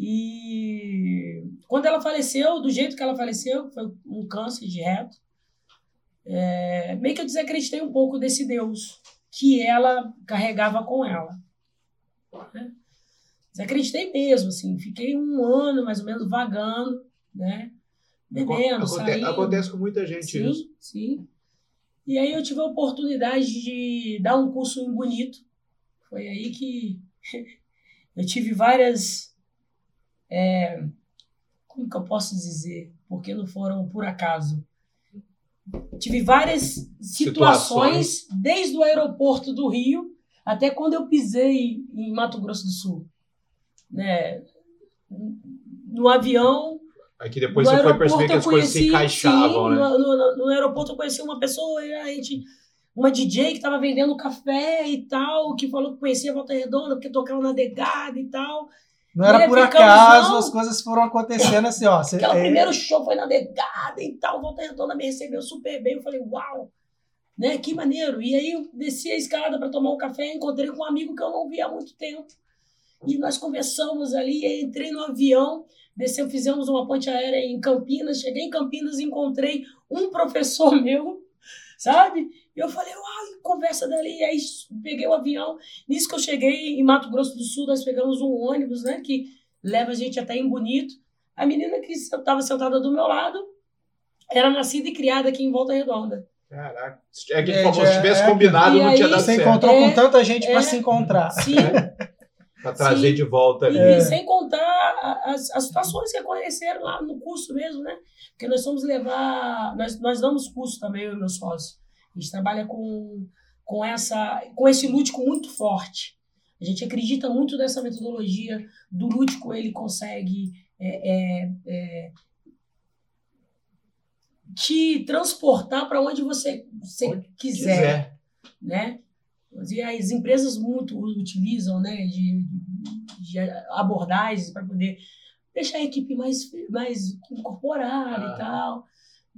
E quando ela faleceu, do jeito que ela faleceu, foi um câncer de reto, é, meio que eu desacreditei um pouco desse Deus que ela carregava com ela. né? Desacreditei mesmo, assim. Fiquei um ano, mais ou menos, vagando, né? Bebendo, Aconte- saindo. Acontece com muita gente Sim, isso. sim. E aí eu tive a oportunidade de dar um curso em Bonito. Foi aí que eu tive várias. É, como que eu posso dizer? Porque não foram por acaso. Tive várias situações, desde o aeroporto do Rio até quando eu pisei em Mato Grosso do Sul. Né? No avião, Aí que depois no você foi aeroporto perceber que eu as coisas se conheci, encaixavam, sim, né? No, no- no aeroporto eu conheci uma pessoa, a gente, uma DJ que estava vendendo café e tal, que falou que conhecia a Volta Redonda, porque tocava na Degada e tal. Não era por acaso, não. as coisas foram acontecendo assim, ó. Aquela é, primeiro show foi na Degada e tal, Volta Redonda me recebeu super bem. Eu falei, uau, né, que maneiro. E aí eu desci a escada para tomar um café, encontrei com um amigo que eu não via há muito tempo. E nós conversamos ali, aí entrei no avião, desceu, fizemos uma ponte aérea em Campinas, cheguei em Campinas e encontrei um professor meu, sabe? E eu falei, uau, conversa dali. Aí peguei o avião. Nisso que eu cheguei em Mato Grosso do Sul, nós pegamos um ônibus, né, que leva a gente até em Bonito. A menina que estava sentada do meu lado era nascida e criada aqui em Volta Redonda. Caraca. É que famoso, se tivesse é- combinado, E não aí tinha dado Você certo. encontrou É, com tanta gente é. para se encontrar. Sim, Pra trazer Sim. de volta ali. E, É. e sem contar as, as situações que aconteceram lá no curso mesmo, né? Porque nós fomos levar. Nós, nós damos curso também, eu e meu sócio. A gente trabalha com, com, essa, com esse lúdico muito forte. A gente acredita muito nessa metodologia do lúdico, ele consegue é, é, é, te transportar para onde você, você Onde quiser Quiser. né? E as empresas muito utilizam, né, de, de abordagens para poder deixar a equipe mais, mais incorporada Ah. e tal,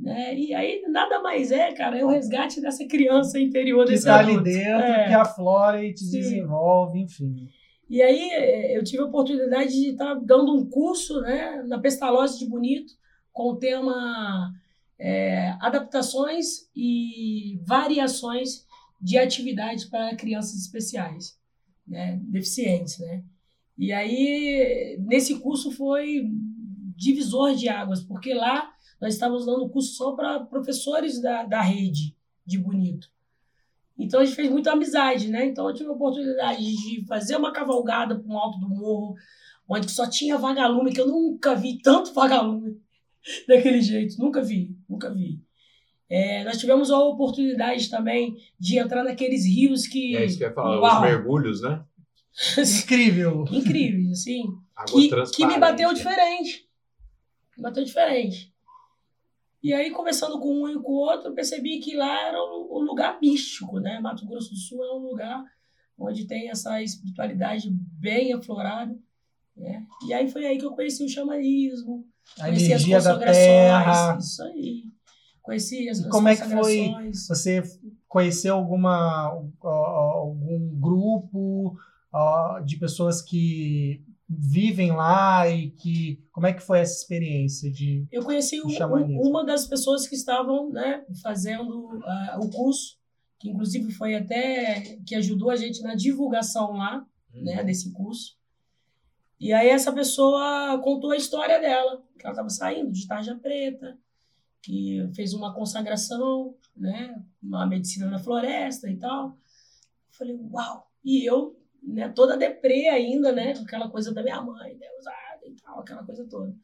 né? E aí nada mais é, cara, é o resgate dessa criança interior Que desse está ali dentro, É. que aflora e te Sim. desenvolve, enfim. E aí eh, eu tive a oportunidade de estar dando um curso, né, na Pestalozzi de Bonito, com o tema eh, adaptações e variações de atividades para crianças especiais, né, deficientes, né. E aí nesse curso foi divisor de águas, porque lá nós estávamos dando curso só para professores da, da rede de Bonito. Então a gente fez muita amizade, né? Então eu tive a oportunidade de fazer uma cavalgada para um alto do morro, onde só tinha vagalume, que eu nunca vi tanto vagalume daquele jeito, nunca vi, nunca vi. É, nós tivemos a oportunidade também de entrar naqueles rios que. É isso que eu ia falar, Uau! os mergulhos, né? Incrível. incríveis, assim. Água que, que me bateu diferente. Me bateu diferente. E aí, conversando com um e com o outro, eu percebi que lá era um, um lugar místico, né? Mato Grosso do Sul é um lugar onde tem essa espiritualidade bem aflorada, né? E aí foi aí que eu conheci o xamanismo, A conheci as energia da consagrações, terra. isso aí. Conheci as, E as como é que foi? Você conheceu alguma algum grupo de pessoas que vivem lá e que como é que foi essa experiência de Eu conheci um- um- uma das pessoas que estavam né, fazendo ah, o curso, que inclusive foi até que ajudou a gente na divulgação lá, Hum. né, desse curso. E aí essa pessoa contou a história dela, que ela estava saindo de tarja preta, que fez uma consagração, né, uma medicina na floresta e tal. Eu falei, uau! E eu, né, toda deprê ainda, né, aquela coisa da minha mãe, deusada e tal, aquela coisa toda.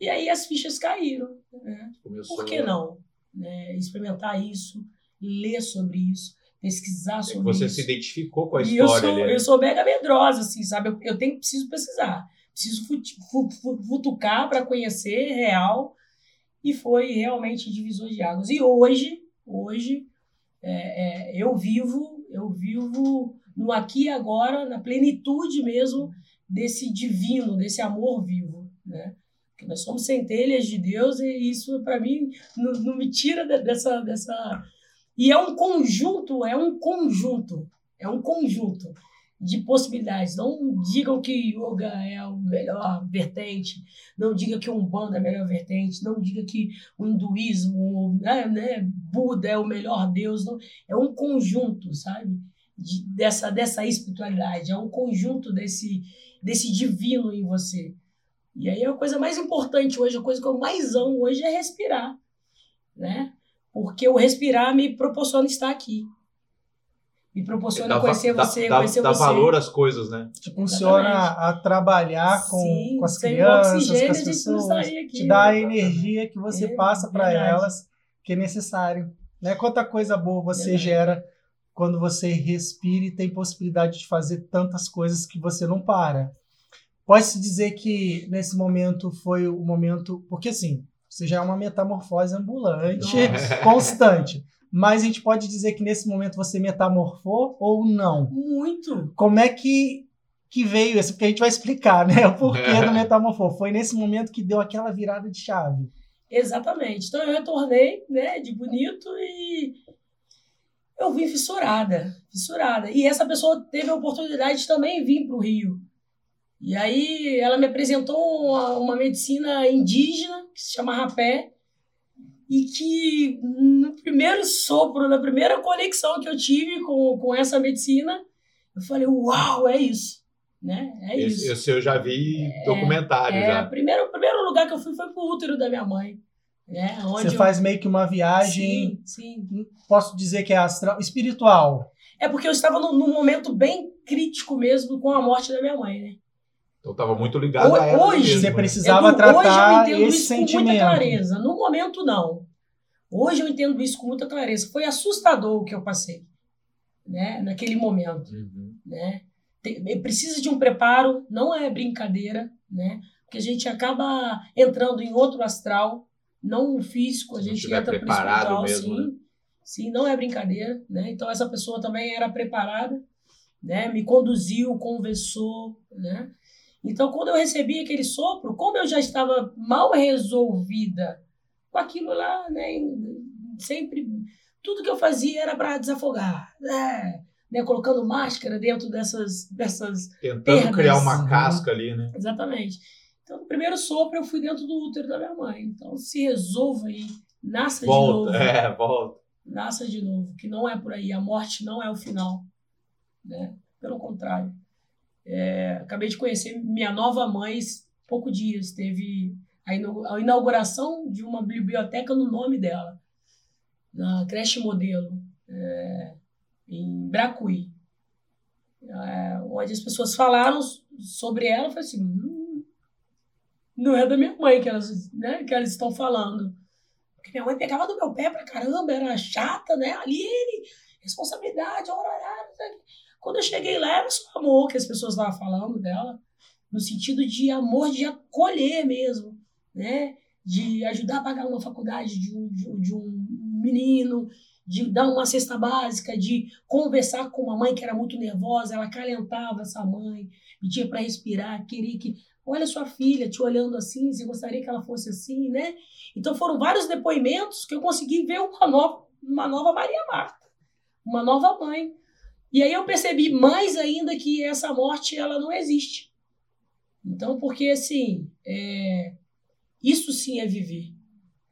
E aí as fichas caíram, né? Começou Por que não? Né? Experimentar isso, ler sobre isso, pesquisar É sobre você isso. se identificou com a E eu história sou, ali. né? eu sou mega medrosa, assim, sabe? Eu, eu tenho, preciso pesquisar. Preciso fut- fu- fu- futucar para conhecer real. E foi realmente divisor de águas. E hoje, hoje, é, é, eu vivo, eu vivo no aqui e agora, na plenitude mesmo desse divino, desse amor vivo, né? Porque nós somos centelhas de Deus e isso, para mim, não, não me tira de- dessa, dessa... E é um conjunto, é um conjunto, é um conjunto de possibilidades. Não digam que yoga é a melhor vertente, não diga que Umbanda é a melhor vertente, não diga que o hinduísmo, né, né, Buda é o melhor Deus. Não. É um conjunto, sabe? De- dessa, dessa espiritualidade, é um conjunto desse, desse divino em você. E aí a coisa mais importante hoje, a coisa que eu mais amo hoje é respirar, né? Porque o respirar me proporciona estar aqui. Me proporciona Dá- conhecer dá- você, dá, conhecer dá você. valor às coisas, né? Te funciona a trabalhar com, Sim, com as crianças, oxigênio, com as pessoas. aqui. te dá a energia que você É, passa para elas, que é necessário. Né? Quanta coisa boa você Verdade. gera quando você respira e tem possibilidade de fazer tantas coisas que você não para. Pode-se dizer que nesse momento foi o momento. Porque assim, você já é uma metamorfose ambulante, Nossa. constante. Mas a gente pode dizer que nesse momento você metamorfou ou não? Muito. Como é que, que veio isso? Porque a gente vai explicar, né? O porquê do metamorfose. Foi nesse momento que deu aquela virada de chave. Exatamente. Então eu retornei, né, de bonito e eu vim fissurada, fissurada. E essa pessoa teve a oportunidade de também vir para o Rio. E aí ela me apresentou uma, uma medicina indígena que se chama rapé e que no primeiro sopro, na primeira conexão que eu tive com, com essa medicina, eu falei, uau, é isso, né? É isso. Esse, esse eu já vi documentário É, já. o primeiro, o primeiro lugar que eu fui foi pro útero da minha mãe. Né? Onde Você eu- faz meio que uma viagem, Sim, sim. posso dizer que é astral, espiritual. É porque eu estava num, num momento bem crítico mesmo com a morte da minha mãe, né? Então tava muito ligado Ho- a ela hoje, mesmo, Você né? precisava Eu- tratar hoje eu entendo esse isso com muita sentimento. clareza. No momento, não. Hoje eu entendo isso com muita clareza. Foi assustador o que eu passei, né? Naquele momento. Uhum. né? Tem- precisa de um preparo, não é brincadeira, né? Porque a gente acaba entrando em outro astral, não o físico, a gente entra preparado mesmo, sim. Sim, não é brincadeira, né? Então essa pessoa também era preparada, né? Me conduziu, conversou, né? Então quando eu recebi aquele sopro, como eu já estava mal resolvida com aquilo lá, né? Sempre tudo que eu fazia era para desafogar, né? né? Colocando máscara dentro dessas dessas Tentando Perdas. criar uma Uhum. casca ali, né? Exatamente. Então, no primeiro sopro, eu fui dentro do útero da minha mãe. Então, se resolva aí, nasça de Volta, novo. é, volta. Nasça de novo, que não é por aí. A morte não é o final. Né? Pelo contrário. É, acabei de conhecer minha nova mãe há poucos dias. Teve a inauguração de uma biblioteca no nome dela, na creche modelo, é, em Bracuí. É, onde as pessoas falaram sobre ela, eu falei assim, "Hum, não é da minha mãe que elas, né, que elas estão falando. Porque minha mãe pegava do meu pé pra caramba, era chata, né? Aline, responsabilidade, horário. Quando eu cheguei lá, era só amor que as pessoas estavam falando dela, no sentido de amor de acolher mesmo, né? De ajudar a pagar uma faculdade de um, de um- de um menino, de dar uma cesta básica, de conversar com uma mãe que era muito nervosa, ela acalentava essa mãe, pedia para respirar, queria que, olha sua filha te olhando assim, você gostaria que ela fosse assim, né? Então foram vários depoimentos que eu consegui ver uma nova, uma nova Maria Marta, uma nova mãe. E aí eu percebi mais ainda que essa morte ela não existe. Então, porque assim, é, isso sim é viver,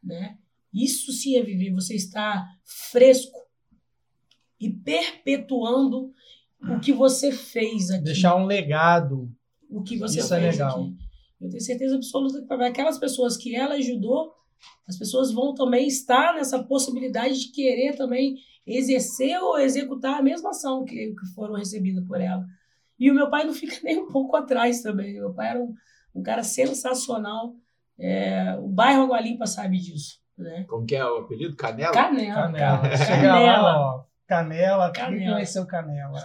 né? Isso sim é viver. Você está fresco e perpetuando o que você fez aqui. Deixar um legado. O que você Isso é fez legal. aqui. Eu tenho certeza absoluta que para aquelas pessoas que ela ajudou, as pessoas vão também estar nessa possibilidade de querer também exercer ou executar a mesma ação que, que foram recebidas por ela. E o meu pai não fica nem um pouco atrás também. Meu pai era um, um cara sensacional. É, o bairro Água Limpa sabe disso. Né? Como que é o apelido? Canela? Canela. Canela. Chega Canela. lá, ó. Canela. Quem Canela. conheceu Canela?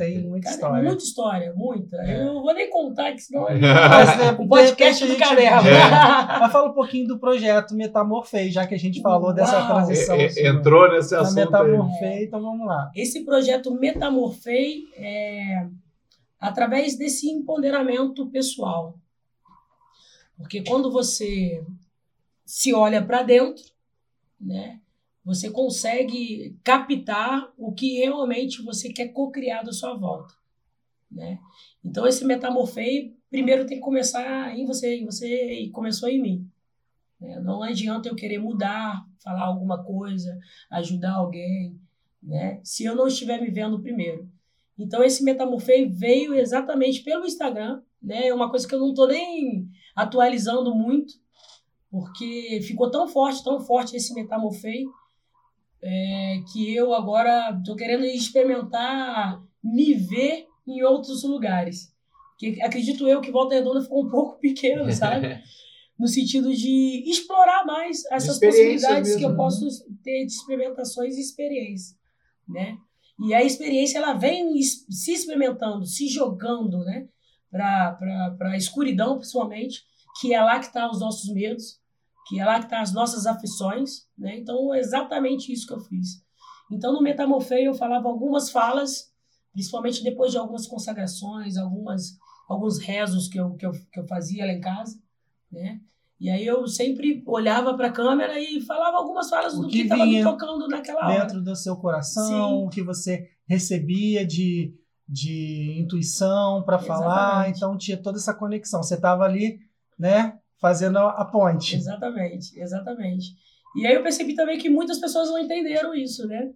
Tem muita Cara, história. Muita história, muita. É. Eu não vou nem contar, que senão Mas, né, o podcast de do Canela. gente- Mas fala um pouquinho do projeto Metamorfei, já que a gente falou dessa Uau. transição. É, é, sua. entrou nesse assunto aí. Metamorfei, então vamos lá. Esse projeto Metamorfei é através desse empoderamento pessoal. Porque quando você se olha para dentro, né, você consegue captar o que realmente você quer cocriar da sua volta, né? Então esse metamorfei primeiro tem que começar em você, em você e começou em mim. né? Não adianta eu querer mudar, falar alguma coisa, ajudar alguém, né? Se eu não estiver me vendo primeiro. Então esse metamorfei veio exatamente pelo Instagram, né? É uma coisa que eu não tô nem atualizando muito, porque ficou tão forte, tão forte esse metamorfei, é, que eu agora tô querendo experimentar me ver em outros lugares. Que acredito eu que Volta Redonda ficou um pouco pequeno, sabe? no sentido de explorar mais essas Experiência possibilidades que eu mesmo, né? posso ter de experimentações e experiências, né? E a experiência ela vem se experimentando, se jogando, né? Para a escuridão, principalmente, que é lá que estão os nossos medos, que é lá que estão as nossas aflições, né? Então, é exatamente isso que eu fiz. Então, no Metamorfei, eu falava algumas falas, principalmente depois de algumas consagrações, algumas, alguns rezos que eu, que, eu, que eu fazia lá em casa, né? E aí eu sempre olhava para a câmera e falava algumas falas O do que estava me tocando naquela hora. Dentro do seu coração, Sim. o que você recebia de, de intuição para falar, então tinha toda essa conexão. Você estava ali, né, fazendo a ponte. Exatamente, exatamente. E aí eu percebi também que muitas pessoas não entenderam isso, né?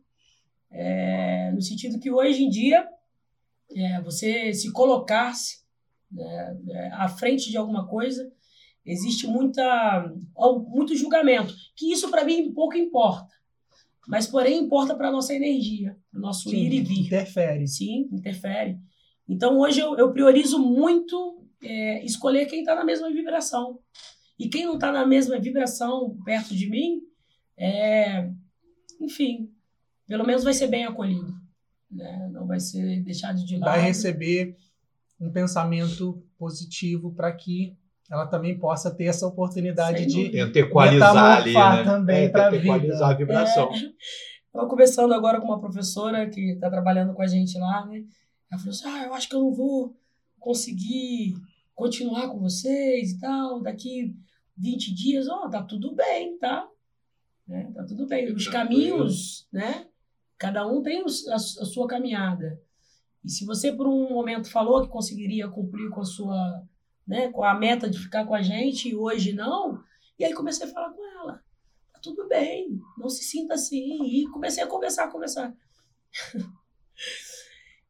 É, no sentido que hoje em dia, é, você se colocar-se né, é, à frente de alguma coisa, existe muita, muito julgamento. Que isso para mim pouco importa. Mas, porém, importa para a nossa energia, o nosso Sim, ir e vir. interfere. Sim, interfere. Então hoje eu, eu priorizo muito é, escolher quem está na mesma vibração. E quem não está na mesma vibração perto de mim, é, enfim, pelo menos vai ser bem acolhido. Né? Não vai ser deixado de lado. Vai receber um pensamento positivo para que ela também possa ter essa oportunidade de equalizar ali, né? também é, vida. equalizar a vibração. Estava conversando agora com uma professora que está trabalhando com a gente lá, né? Ela falou assim: ah, eu acho que eu não vou conseguir continuar com vocês e tal, daqui 20 dias, ó, tá tudo bem, tá? Né? Tá tudo bem. Os Tranquilo. caminhos, né? Cada um tem os- a, su- a sua caminhada. E se você por um momento falou que conseguiria cumprir com a sua, né, com a meta de ficar com a gente e hoje não, e aí comecei a falar com ela. Tá tudo bem, não se sinta assim. E comecei a conversar, conversar.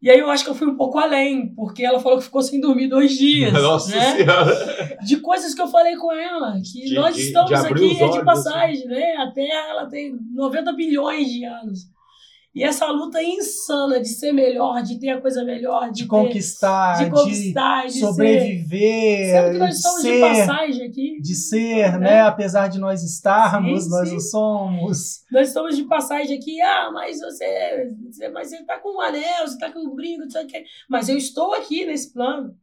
E aí eu acho que eu fui um pouco além, porque ela falou que ficou sem dormir dois dias. Nossa né? Senhora! de coisas que eu falei com ela, que De- nós de- estamos de abrir aqui os é de olhos, passagem, né? A Terra ela tem 90 bilhões de anos. E essa luta insana de ser melhor, de ter a coisa melhor, de, de ter- conquistar, de conquistar, de, de ser. sobreviver, Sendo que nós de estamos de ser, passagem aqui. de ser, Né? né? Apesar de nós estarmos, Sim, nós sim. não somos. Nós estamos de passagem aqui. Ah, mas você, mas você tá com um anel, você tá com um brinco, não sei o quê. Mas eu estou aqui nesse plano.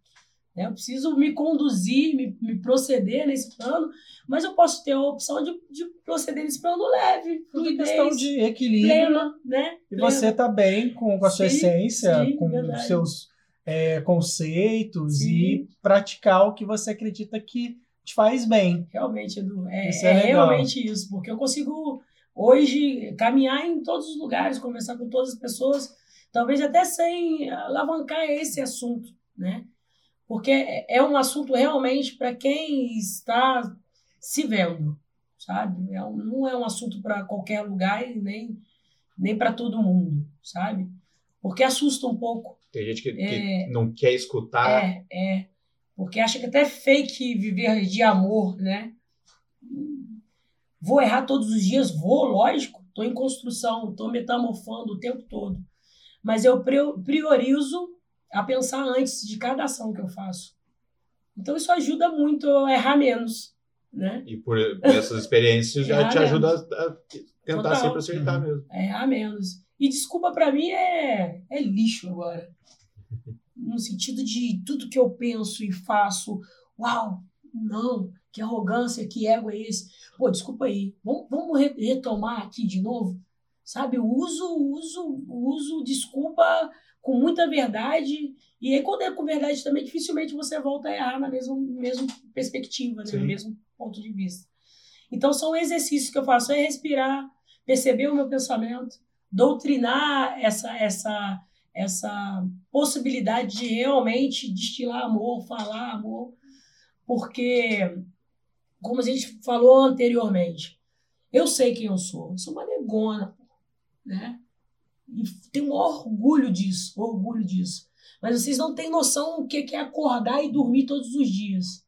Né? Eu preciso me conduzir, me, me proceder nesse plano, mas eu posso ter a opção de, de proceder nesse plano leve, Tudo fluidez, questão de equilíbrio. plena, né? E Plena. você tá bem com, com a sua Sim, essência, sim, com verdade. os seus é, conceitos Sim. e praticar o que você acredita que te faz bem. Realmente, Edu, é, Isso é é realmente isso, porque eu consigo hoje caminhar em todos os lugares, conversar com todas as pessoas, talvez até sem alavancar esse assunto, né? Porque é é um assunto realmente para quem está se vendo, sabe? É não é um assunto para qualquer lugar e nem, nem para todo mundo, sabe? Porque assusta um pouco. Tem gente que, que É. não quer escutar. É, é. porque acha que até é fake viver de amor, né? Vou errar todos os dias? Vou, lógico. Estou em construção, estou metamorfando o tempo todo. Mas eu priorizo a pensar antes de cada ação que eu faço. Então isso ajuda muito a errar menos, né? E por essas experiências já te ajuda a tentar Total. sempre acertar uhum. mesmo. É, errar menos. E desculpa para mim é, é lixo agora. No sentido de tudo que eu penso e faço, uau, não, que arrogância, que ego é esse? Pô, desculpa aí. Vamos, vamos retomar aqui de novo? Sabe, uso, uso, uso desculpa com muita verdade. E aí, quando é com verdade também, dificilmente você volta a errar na mesma, mesma perspectiva, né? no mesmo ponto de vista. Então, são exercícios que eu faço: é respirar, perceber o meu pensamento, doutrinar essa, essa, essa possibilidade de realmente destilar amor, falar amor, porque como a gente falou anteriormente, eu sei quem eu sou. Eu sou uma negona, né? E tenho um orgulho disso, orgulho disso. Mas vocês não têm noção o que é acordar e dormir todos os dias.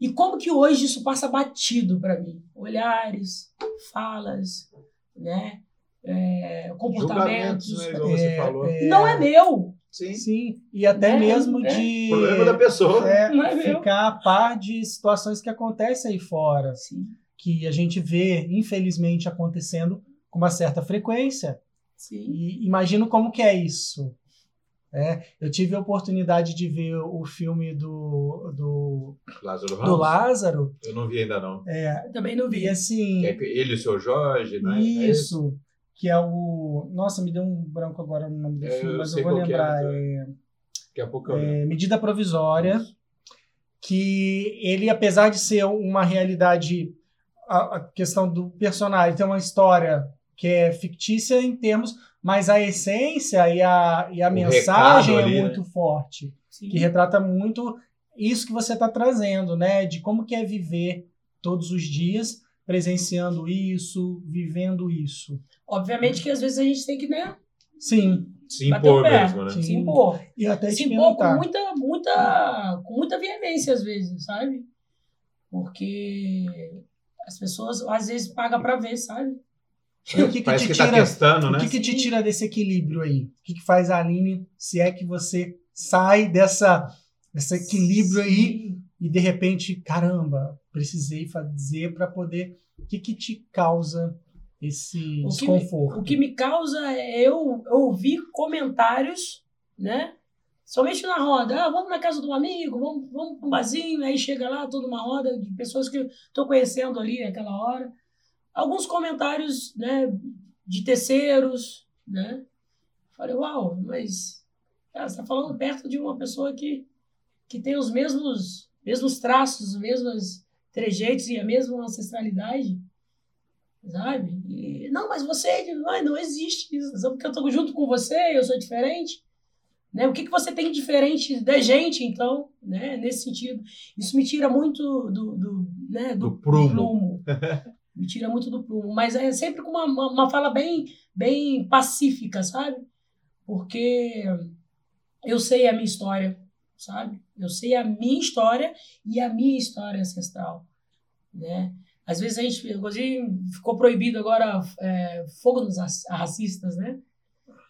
E como que hoje isso passa batido para mim? Olhares, falas, né? É, comportamentos. Né, você é, falou. É, não é meu. Sim. Sim. E até né? mesmo é. de. Problema da pessoa. É, é ficar a par de situações que acontecem aí fora. Sim. Que a gente vê, infelizmente, acontecendo com uma certa frequência. Sim. E imagino como que é isso. É, eu tive a oportunidade de ver o filme do, do Lázaro. Do Lázaro. Eu não vi ainda não. É, Também não vi. E assim. É ele e o seu Jorge, né? Isso. É que é o. Nossa, me deu um branco agora no nome do é, filme, mas eu vou é, lembrar. É, Daqui a pouco eu é, Medida Provisória. Isso. Que ele, apesar de ser uma realidade, a, a questão do personagem tem uma história que é fictícia em termos, mas a essência e a, e a mensagem é ali, é muito né? forte. Sim. Que retrata muito isso que você está trazendo, né? De como que é viver todos os dias presenciando isso, vivendo isso. Obviamente que às vezes a gente tem que, né? Sim. Se impor mesmo, né? Sim. Se impor. E até se impor com muita, muita, com muita veemência, às vezes, sabe? Porque as pessoas às vezes pagam para ver, sabe? E o que, que te que tá tira, tá testando, né? O que, que te tira desse equilíbrio aí? O que, que faz a Aline, se é que você sai dessa, desse equilíbrio aí e de repente, caramba, precisei fazer para poder. O que, que te causa esse o desconforto? Me, o que me causa é eu ouvir comentários, né? Somente na roda. Ah, vamos na casa um amigo, vamos, vamos para um barzinho, aí chega lá toda uma roda de pessoas que eu estou conhecendo ali naquela hora. Alguns comentários, né, de terceiros, né? Falei, uau, mas cara, você está falando perto de uma pessoa que, que tem os mesmos, mesmos traços, os mesmos trejeitos e a mesma ancestralidade sabe? E, não, mas você não, não existe isso, porque eu estou junto com você, eu sou diferente. Né? O que, que você tem diferente da gente, então, né? nesse sentido? Isso me tira muito do, do, né? do, do prumo. prumo. me tira muito do prumo, mas é sempre com uma, uma, fala bem, bem pacífica, sabe? Porque eu sei a minha história, sabe? Eu sei a minha história e a minha história ancestral, né? Às vezes a gente, inclusive, ficou proibido agora é, fogo nos racistas, né?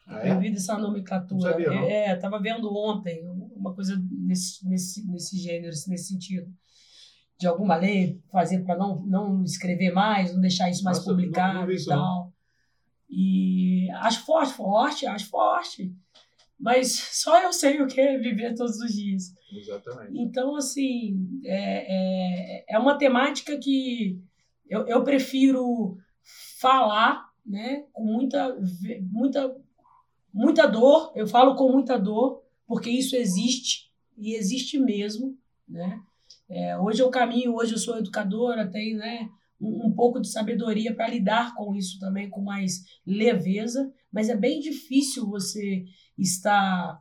Ah, é? Proibido essa nomenclatura. Sabia, não. É, estava vendo ontem uma coisa nesse, nesse, nesse gênero, nesse sentido. De alguma lei fazer para não, não escrever mais, não deixar isso mais Nossa, publicado e tal. E acho forte, forte, acho forte. Mas só eu sei o que é viver todos os dias. Exatamente. Então, assim, é, é, é uma temática que eu, eu prefiro falar né, com muita, muita, muita dor. Eu falo com muita dor, porque isso existe, e existe mesmo. Né? É, hoje eu caminho, hoje eu sou educadora, tenho né, um, um pouco de sabedoria para lidar com isso também com mais leveza, mas é bem difícil você está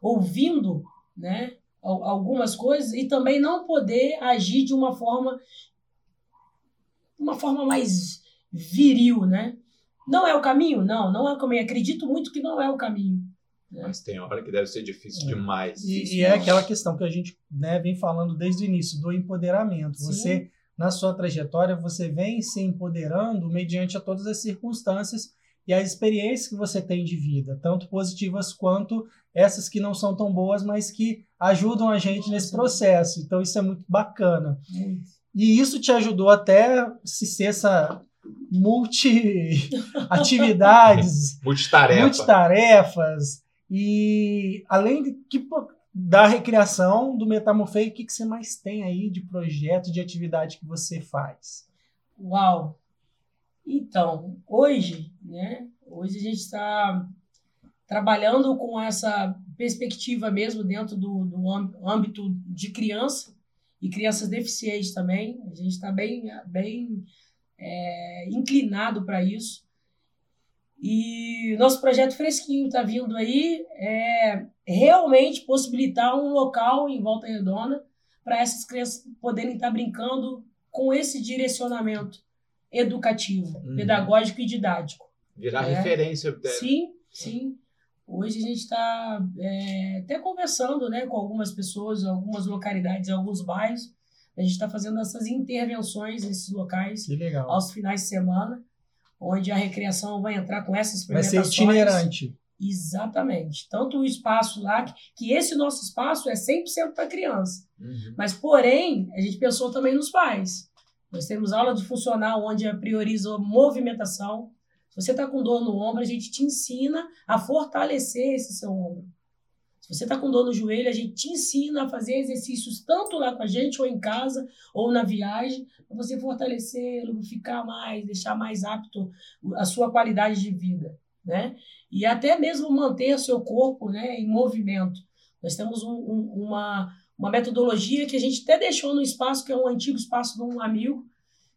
ouvindo né, algumas coisas e também não poder agir de uma forma uma forma mais viril, né? Não é o caminho? Não, não é o caminho. Acredito muito que não é o caminho. Mas tem hora que deve ser difícil É. demais. E, e é aquela questão que a gente né, vem falando desde o início, do empoderamento. Sim. Você, na sua trajetória, você vem se empoderando mediante a todas as circunstâncias e as experiências que você tem de vida, tanto positivas quanto essas que não são tão boas, mas que ajudam a gente nesse processo. Então, isso é muito bacana. E isso te ajudou até se ser essa multi-atividades, Multitarefa. multitarefas. E além de que, da recreação, do Metamorfei, o que, que você mais tem aí de projeto, de atividade que você faz? Uau! Então, hoje, né? Hoje a gente está trabalhando com essa perspectiva mesmo dentro do, do âmb- âmbito de criança e crianças deficientes também. A gente está bem, bem é, inclinado para isso. E nosso projeto fresquinho está vindo aí é realmente possibilitar um local em Volta Redonda para essas crianças poderem estar brincando com esse direcionamento educativo, Uhum. pedagógico e didático. Virar É. referência. até. Sim, sim. Hoje a gente está até conversando né, com algumas pessoas, algumas localidades, alguns bairros. A gente está fazendo essas intervenções nesses locais aos finais de semana, onde a recreação vai entrar com essas Vai ser experimentações. itinerante. Exatamente. Tanto o espaço lá, que, que esse nosso espaço é 100% para criança. Uhum. Mas, porém, a gente pensou também nos pais. Nós temos aula de funcional onde prioriza a movimentação. Se você está com dor no ombro, a gente te ensina a fortalecer esse seu ombro. Se você está com dor no joelho, a gente te ensina a fazer exercícios tanto lá com a gente, ou em casa, ou na viagem, para você fortalecer, lubrificar mais, deixar mais apto a sua qualidade de vida. Né? E até mesmo manter seu corpo né, em movimento. Nós temos um- um- uma, uma metodologia que a gente até deixou no espaço, que é um antigo espaço de um amigo,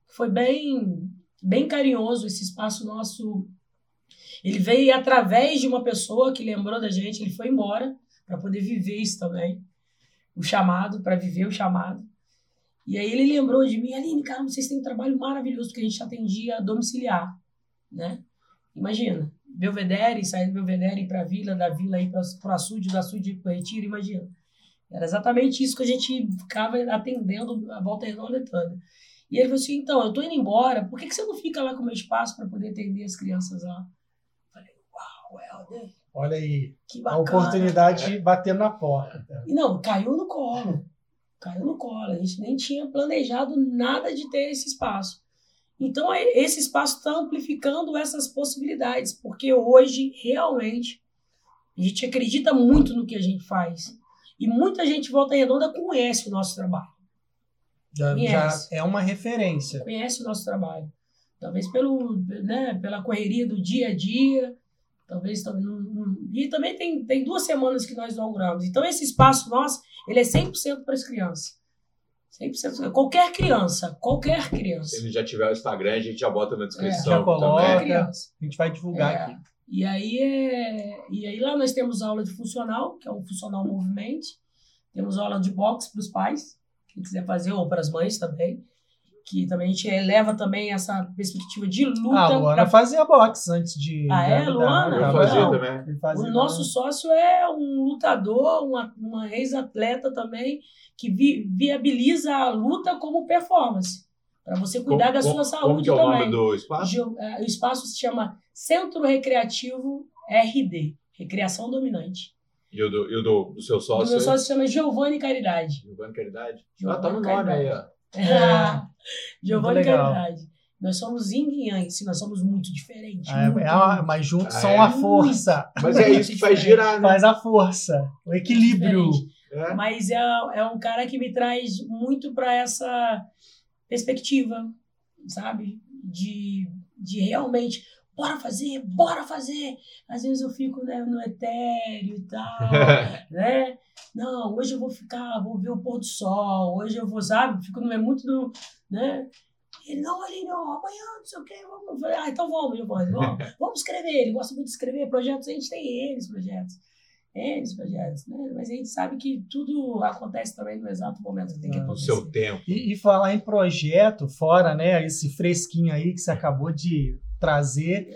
que foi bem, bem carinhoso esse espaço nosso. Ele veio através de uma pessoa que lembrou da gente, ele foi embora para poder viver isso também, o chamado, para viver o chamado. E aí ele lembrou de mim, Aline, cara, vocês têm um trabalho maravilhoso, porque a gente atendia domiciliar, né? Imagina, Belvedere, sair do Belvedere para a Vila, da Vila ir para o açude, do açude para o Retiro, imagina. Era exatamente isso que a gente ficava atendendo a volta redonda. E ele falou assim: então, eu tô indo embora, por que, que você não fica lá com o meu espaço para poder atender as crianças lá? Eu falei: uau, Helder, Olha aí, que a bacana. oportunidade batendo na porta. E não, caiu no colo. Caiu no colo. A gente nem tinha planejado nada de ter esse espaço. Então, é- esse espaço está amplificando essas possibilidades, porque hoje, realmente, a gente acredita muito no que a gente faz. E muita gente Volta Redonda conhece o nosso trabalho. Já, já é uma referência. Conhece o nosso trabalho. Talvez pelo, né, pela correria do dia a dia. Talvez também. não- não- E também tem, tem duas semanas que nós inauguramos. Então, esse espaço nosso, ele é 100% para as crianças. 100%. Qualquer criança, qualquer Se criança. ele já tiver o Instagram, a gente já bota na descrição. É, já coloca. também. A gente vai divulgar É. aqui. E aí, é... e aí lá nós temos aula de funcional, que é um funcional movimento. Temos aula de boxe para os pais, quem quiser fazer, ou para as mães também. Que também a gente eleva também essa perspectiva de luta. Ah, a Luana pra- fazia boxe antes de. Ah, é? engravidar. Luana? Eu fazia Não. também. fazia O nosso sócio é um lutador, uma, uma ex-atleta também, que vi- viabiliza a luta como performance. Para você cuidar da Como- sua como saúde que é o também. nome do espaço? É, O espaço se chama Centro Recreativo RD, Recreação Dominante. E o do, o do, do seu O sócio? meu sócio se chama Giovanni Caridade. Giovanni Caridade? Ah, Giovanni tá no nome aí, Caridade. Ó. Giovanni. Caridade. Nós somos yin e yang, sim, nós somos muito diferentes. Ah, muito, é mas juntos Ah, são é? a força. Mas é isso que faz girar, né? Faz a força. O equilíbrio. É. Mas é, é um cara que me traz muito para essa perspectiva, sabe? De, de realmente, bora fazer, bora fazer. Às vezes eu fico né, no etéreo e tal, né? Não, hoje eu vou ficar, vou ver o pôr do sol, hoje eu vou, sabe? Fico no, é muito do, né? Ele, não, ali não, amanhã, não sei o quê, vamos. Eu falei, ah, então vamos, Giovanni, vamos, vamos escrever. Ele gosta muito de escrever projetos, a gente tem eles, projetos. Eles, projetos, né? Mas a gente sabe que tudo acontece também no exato momento que tem que Ah, No acontecer. seu tempo. E, e falar em projeto, fora né, esse fresquinho aí que você acabou de trazer,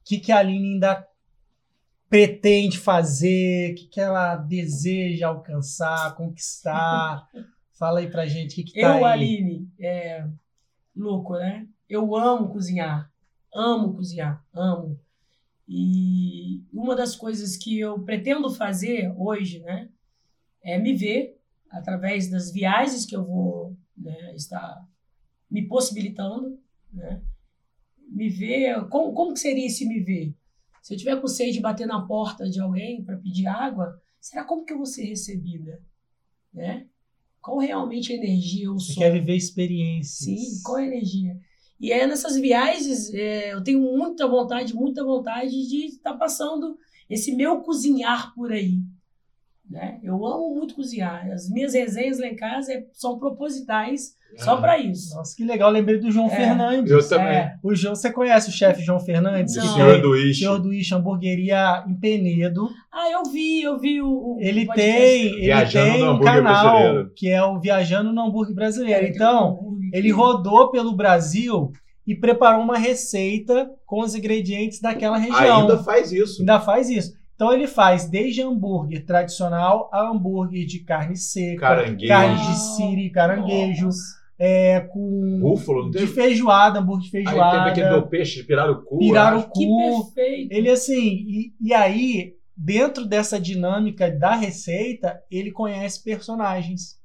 o que, que a Aline ainda pretende fazer, o que, que ela deseja alcançar, conquistar. Fala aí pra gente o que, que tá Eu, aí. Aline, é louco, né? Eu amo cozinhar. Amo cozinhar. Amo. E uma das coisas que eu pretendo fazer hoje, né? É me ver através das viagens que eu vou né, estar me possibilitando, né? Me ver... Como, como que seria esse me ver? Se eu tiver com sede de bater na porta de alguém para pedir água, será como que eu vou ser recebida? Né? Qual realmente a energia eu Você sou? quer viver experiências. Sim, qual a energia? E é nessas viagens, é, eu tenho muita vontade, muita vontade de estar passando esse meu cozinhar por aí. Né? Eu amo muito cozinhar. As minhas resenhas lá em casa são propositais só para isso. Nossa, que legal. Lembrei do João É. Fernandes. Eu também. É. O João, você conhece o chefe João Fernandes? Não. Senhor do Ishi. senhor do Ishi, hamburgueria em Penedo. Ah, eu vi, eu vi o. o Ele tem, ele Viajando tem no um hambúrguer canal brasileiro. que é o Viajando no Hambúrguer Brasileiro. Um Então, ele rodou pelo Brasil e preparou uma receita com os ingredientes daquela região. Ainda faz isso. Ainda faz isso. Então ele faz desde hambúrguer tradicional a hambúrguer de carne seca, Caranguejo. carne de siri, caranguejo, Nossa. É, com Búfalo, não de teve? feijoada, hambúrguer de Aí feijoada, teve aquele do peixe de pirarucu. pirarucu. Que perfeito. Ele assim, e, e aí, dentro dessa dinâmica da receita, ele conhece personagens,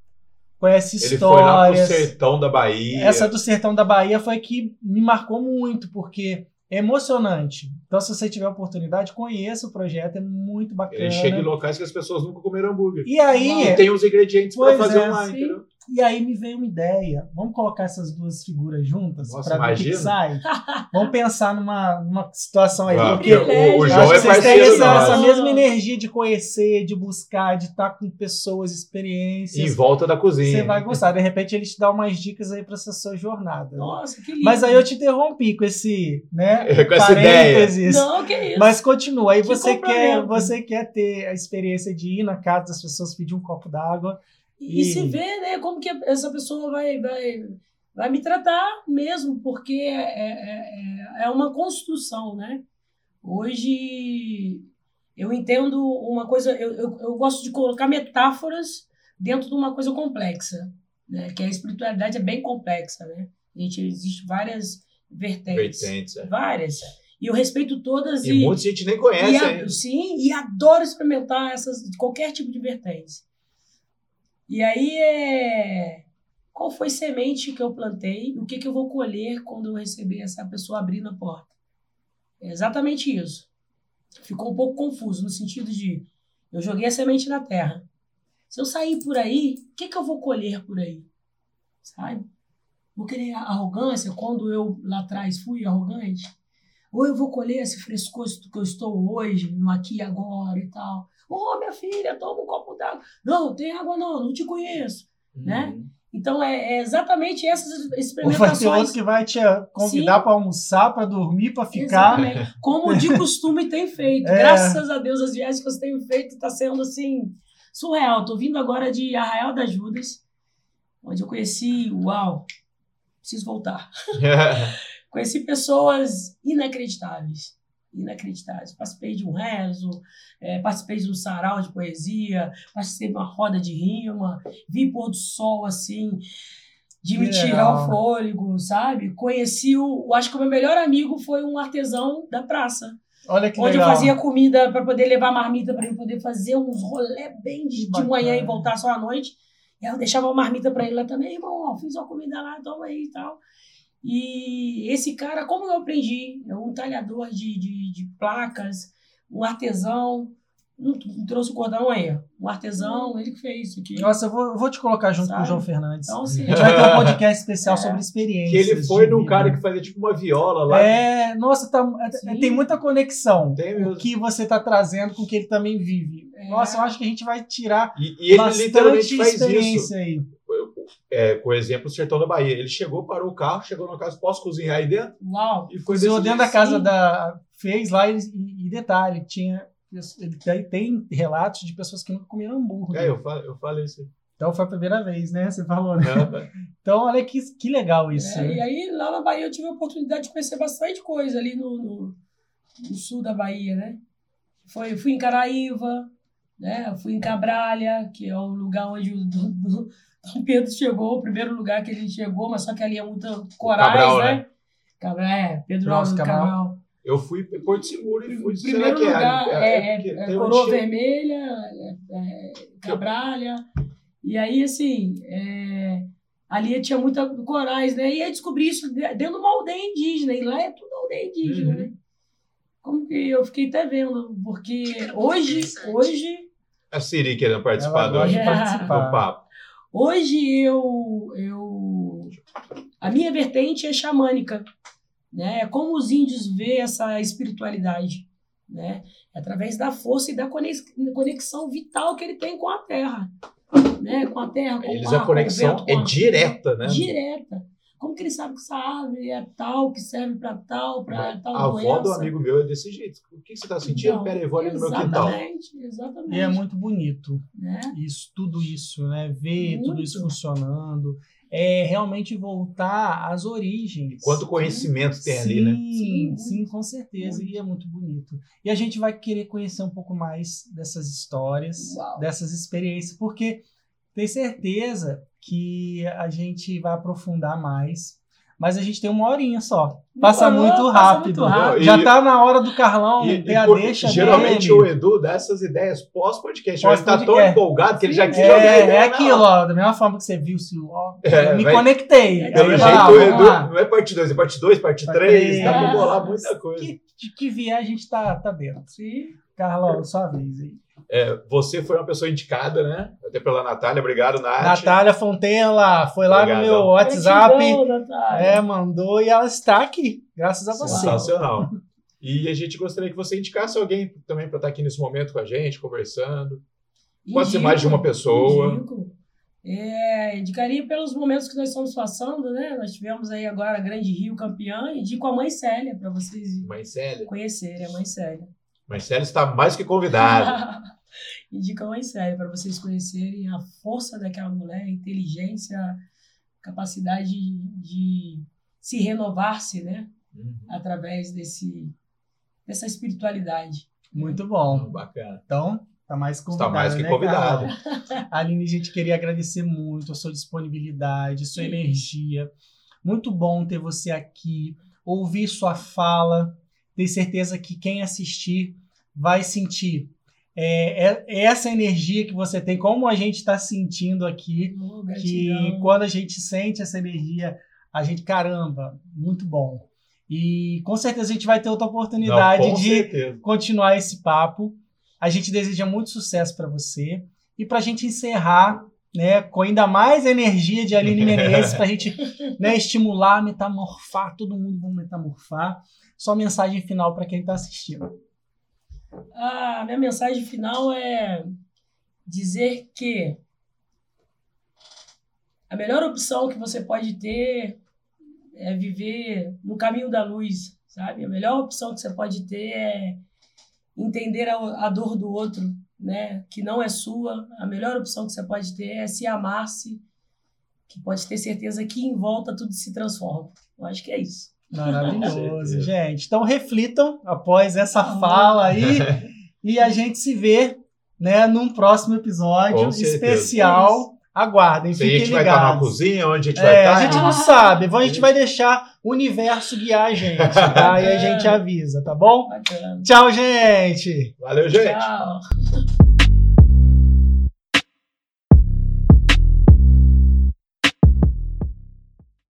conhece Ele foi lá pro histórias. sertão da Bahia. Essa do Sertão da Bahia foi que me marcou muito, porque é emocionante. Então, se você tiver oportunidade, conheça o projeto, é muito bacana. Ele chega em locais que as pessoas nunca comeram hambúrguer. E aí, E tem os ingredientes pra Pois fazer é, online, sim. entendeu? E aí me veio uma ideia. Vamos colocar essas duas figuras juntas para ver o que sai? Vamos pensar numa, numa situação aí, Ah, porque o, o eu João acho é que vocês têm parceiro essa, essa mesma energia de conhecer, de buscar, de estar com pessoas, Em experiências. volta da cozinha. Você vai gostar. De repente, ele te dá umas dicas aí para essa sua jornada. Nossa, que lindo. Mas aí eu te interrompi com esse, né? Com essa ideia. parênteses. Não, que isso. Mas continua. Aí Que você quer, você quer ter a experiência de ir na casa das pessoas, pedir um copo d'água. E, E- se vê, né, como que essa pessoa vai, vai, vai me tratar mesmo, porque é, é, é- é uma construção, né? Hoje eu entendo uma coisa, eu, eu, eu gosto de colocar metáforas dentro de uma coisa complexa, né? Que a espiritualidade é bem complexa, né? Gente, existe várias vertentes, Vertentes, é. várias. E eu respeito todas E muita gente nem conhece e a- ainda. sim, e adoro experimentar essas qualquer tipo de vertente. E aí é qual foi semente que eu plantei, o que, que eu vou colher quando eu receber essa pessoa abrindo a porta. É exatamente isso. Ficou um pouco confuso no sentido de eu joguei a semente na terra. Se eu sair por aí, o que, que eu vou colher por aí? Sabe? Vou querer arrogância quando eu lá atrás fui arrogante? Ou eu vou colher esse frescor que eu estou hoje, no aqui e agora e tal. Ô, minha filha, toma um copo d'água. Não, tem água não, não te conheço. né? Uhum. Então, é, é exatamente essas Ou vai ter outro experimentações. que vai te convidar Sim. para almoçar, para dormir, para ficar. Exatamente. Como de costume tem feito. É. Graças a Deus, as viagens que você tem feito está sendo assim, surreal. Estou vindo agora de Arraial das Judas, onde eu conheci, uau, preciso voltar. Conheci pessoas inacreditáveis. Inacreditáveis. Participei de um rezo, eh, participei de um sarau de poesia, participei de uma roda de rima, vi pôr do sol assim, de me tirar o fôlego, sabe? Conheci o. Acho que o meu melhor amigo foi um artesão da praça, Olha que onde legal. eu fazia comida para poder levar marmita para ele poder fazer uns rolê bem de, de manhã e voltar só à noite. E eu deixava uma marmita para ele lá também, irmão, ó, fiz uma comida lá, toma aí e tal. E esse cara, como eu aprendi, é um talhador de, de, de placas, um artesão, não, não trouxe o cordão aí, um artesão, ele que fez isso aqui. Nossa, eu vou, eu vou te colocar junto com o Sabe? João Fernandes. Então, a assim, gente vai ter um podcast especial É. sobre que experiências. ele foi de num vida. cara que fazia tipo uma viola lá. É, nossa, tá, é- Sim. tem muita conexão. Tem O mesmo. que você está trazendo com o que ele também vive. É. Nossa, eu acho que a gente vai tirar E, e ele bastante literalmente faz isso. experiência aí. É, com o exemplo do Sertão da Bahia. Ele chegou, parou o carro, chegou na casa, posso cozinhar aí dentro? uau, E foi Cozinhou dentro da casa da. Fez lá e, e detalhe, tinha. Ele tem, tem relatos de pessoas que nunca comeram hambúrguer. É, eu falei, eu falei isso. Então foi a primeira vez, né? Você falou, né? É, Então, olha que, que legal isso. É, né? e aí, lá na Bahia, eu tive a oportunidade de conhecer bastante coisa ali no, no, no sul da Bahia, né? Foi, fui em Caraíva, né? Fui em Cabralha, que é o lugar onde o Dom, Dom Pedro chegou, o primeiro lugar que ele chegou, mas só que ali é muito corais, Cabral, né? né? Cabral, é, Pedro Nossa, Cabral. Cabral. Eu fui em Porto Seguro e fui. O primeiro que lugar é, é, é um Coroa Vermelha, é, é Cabralha. E aí, assim, é, ali tinha muita corais, né? E aí descobri isso dentro de uma aldeia indígena. E lá é tudo aldeia indígena, Uhum. né? Como que eu fiquei até vendo, porque hoje, hoje, A Siri querendo participar do, É. do participar. papo. Hoje eu, eu. A minha vertente é xamânica, né? É como os índios veem essa espiritualidade, né? É através da força e da conex- conexão vital que ele tem com a terra, né? Com a terra, com Eles o ar, a conexão com o vento, é com a- direta, né? direta. Como que ele sabe que essa árvore é tal, que serve para tal, para tal A avó doença? do amigo meu é desse jeito. O que você está sentindo? Então, Pera aí, vou ali no meu quintal. Exatamente, exatamente. E é muito bonito né? isso, tudo isso, né? Ver tudo Muito. isso funcionando. É realmente voltar às origens. Quanto conhecimento tem ali, né? Sim, Sim, sim, com certeza. E é muito bonito. E a gente vai querer conhecer um pouco mais dessas histórias, Uau. dessas experiências, porque tenho certeza que a gente vai aprofundar mais. Mas a gente tem uma horinha só. Passa Não, muito passa rápido. muito rápido. Já E- tá na hora do Carlão E- ter e a por- deixa geralmente dele. o Edu dá essas ideias pós-podcast. Ele tá tão empolgado que ele já quis jogar É, ideia é na aquilo, ó. Da mesma forma que você viu, se ó, É, me vai- conectei. É, Aí Pelo jeito, lá, o Edu lá. não é parte 2, é parte 2, parte Parte 3. Dá pra bolar muita coisa. Que, de que vier, a gente tá, tá dentro. Sim. Carlão, sua vez aí. É, você foi uma pessoa indicada, né? Até pela Natália. Obrigado, Nath. Natália Fontenla foi lá no meu WhatsApp. Gratidão, Natália. É, mandou e ela está aqui, graças a você. Sensacional. E a gente gostaria que você indicasse alguém também para estar aqui nesse momento com a gente, conversando. Pode ser mais de uma pessoa. Indico. É, indicaria pelos momentos que nós estamos passando, né? Nós tivemos aí agora a Grande Rio campeã. Indico a Mãe Célia, para vocês Mãe Célia. conhecerem a Mãe Célia. Mãe Célia está mais que convidada. Indico a Mãe Célia, para vocês conhecerem a força daquela mulher, a inteligência, a capacidade de se renovar-se, né? Uhum. Através desse, dessa espiritualidade. Muito bom. Bacana. Então, tá mais convidada. Está mais que né, convidada. Carlão? Aline, a gente queria agradecer muito a sua disponibilidade, a sua Sim. energia. Muito bom ter você aqui, ouvir sua fala. Tenho certeza que quem assistir vai sentir é, é- essa energia que você tem, como a gente está sentindo aqui. Oh, que quando a gente sente essa energia, a gente, caramba, muito bom. E com certeza a gente vai ter outra oportunidade Não, de certeza. continuar esse papo. A gente deseja muito sucesso para você. E para a gente encerrar, né, com ainda mais energia de Aline Menezes, para a gente né, estimular, metamorfar, todo mundo vamos metamorfar. Só mensagem final para quem está assistindo. A minha mensagem final é dizer que a melhor opção que você pode ter é viver no caminho da luz, sabe? A melhor opção que você pode ter é entender a, dor do outro, né? Que não é sua. A melhor opção que você pode ter é se amar-se, que pode ter certeza que em volta tudo se transforma. Eu acho que é isso. Maravilhoso, gente. Então reflitam após essa Ah. fala aí e a gente se vê, né, num próximo episódio Com certeza. especial. Aguardem, Se a fiquem gente vai estar na ligados. cozinha, onde a gente vai É, estar. a gente não sabe, a gente vai deixar o universo guiar a gente, tá? E a gente avisa, tá bom? Bacana. Tchau, gente! Valeu, gente. Tchau.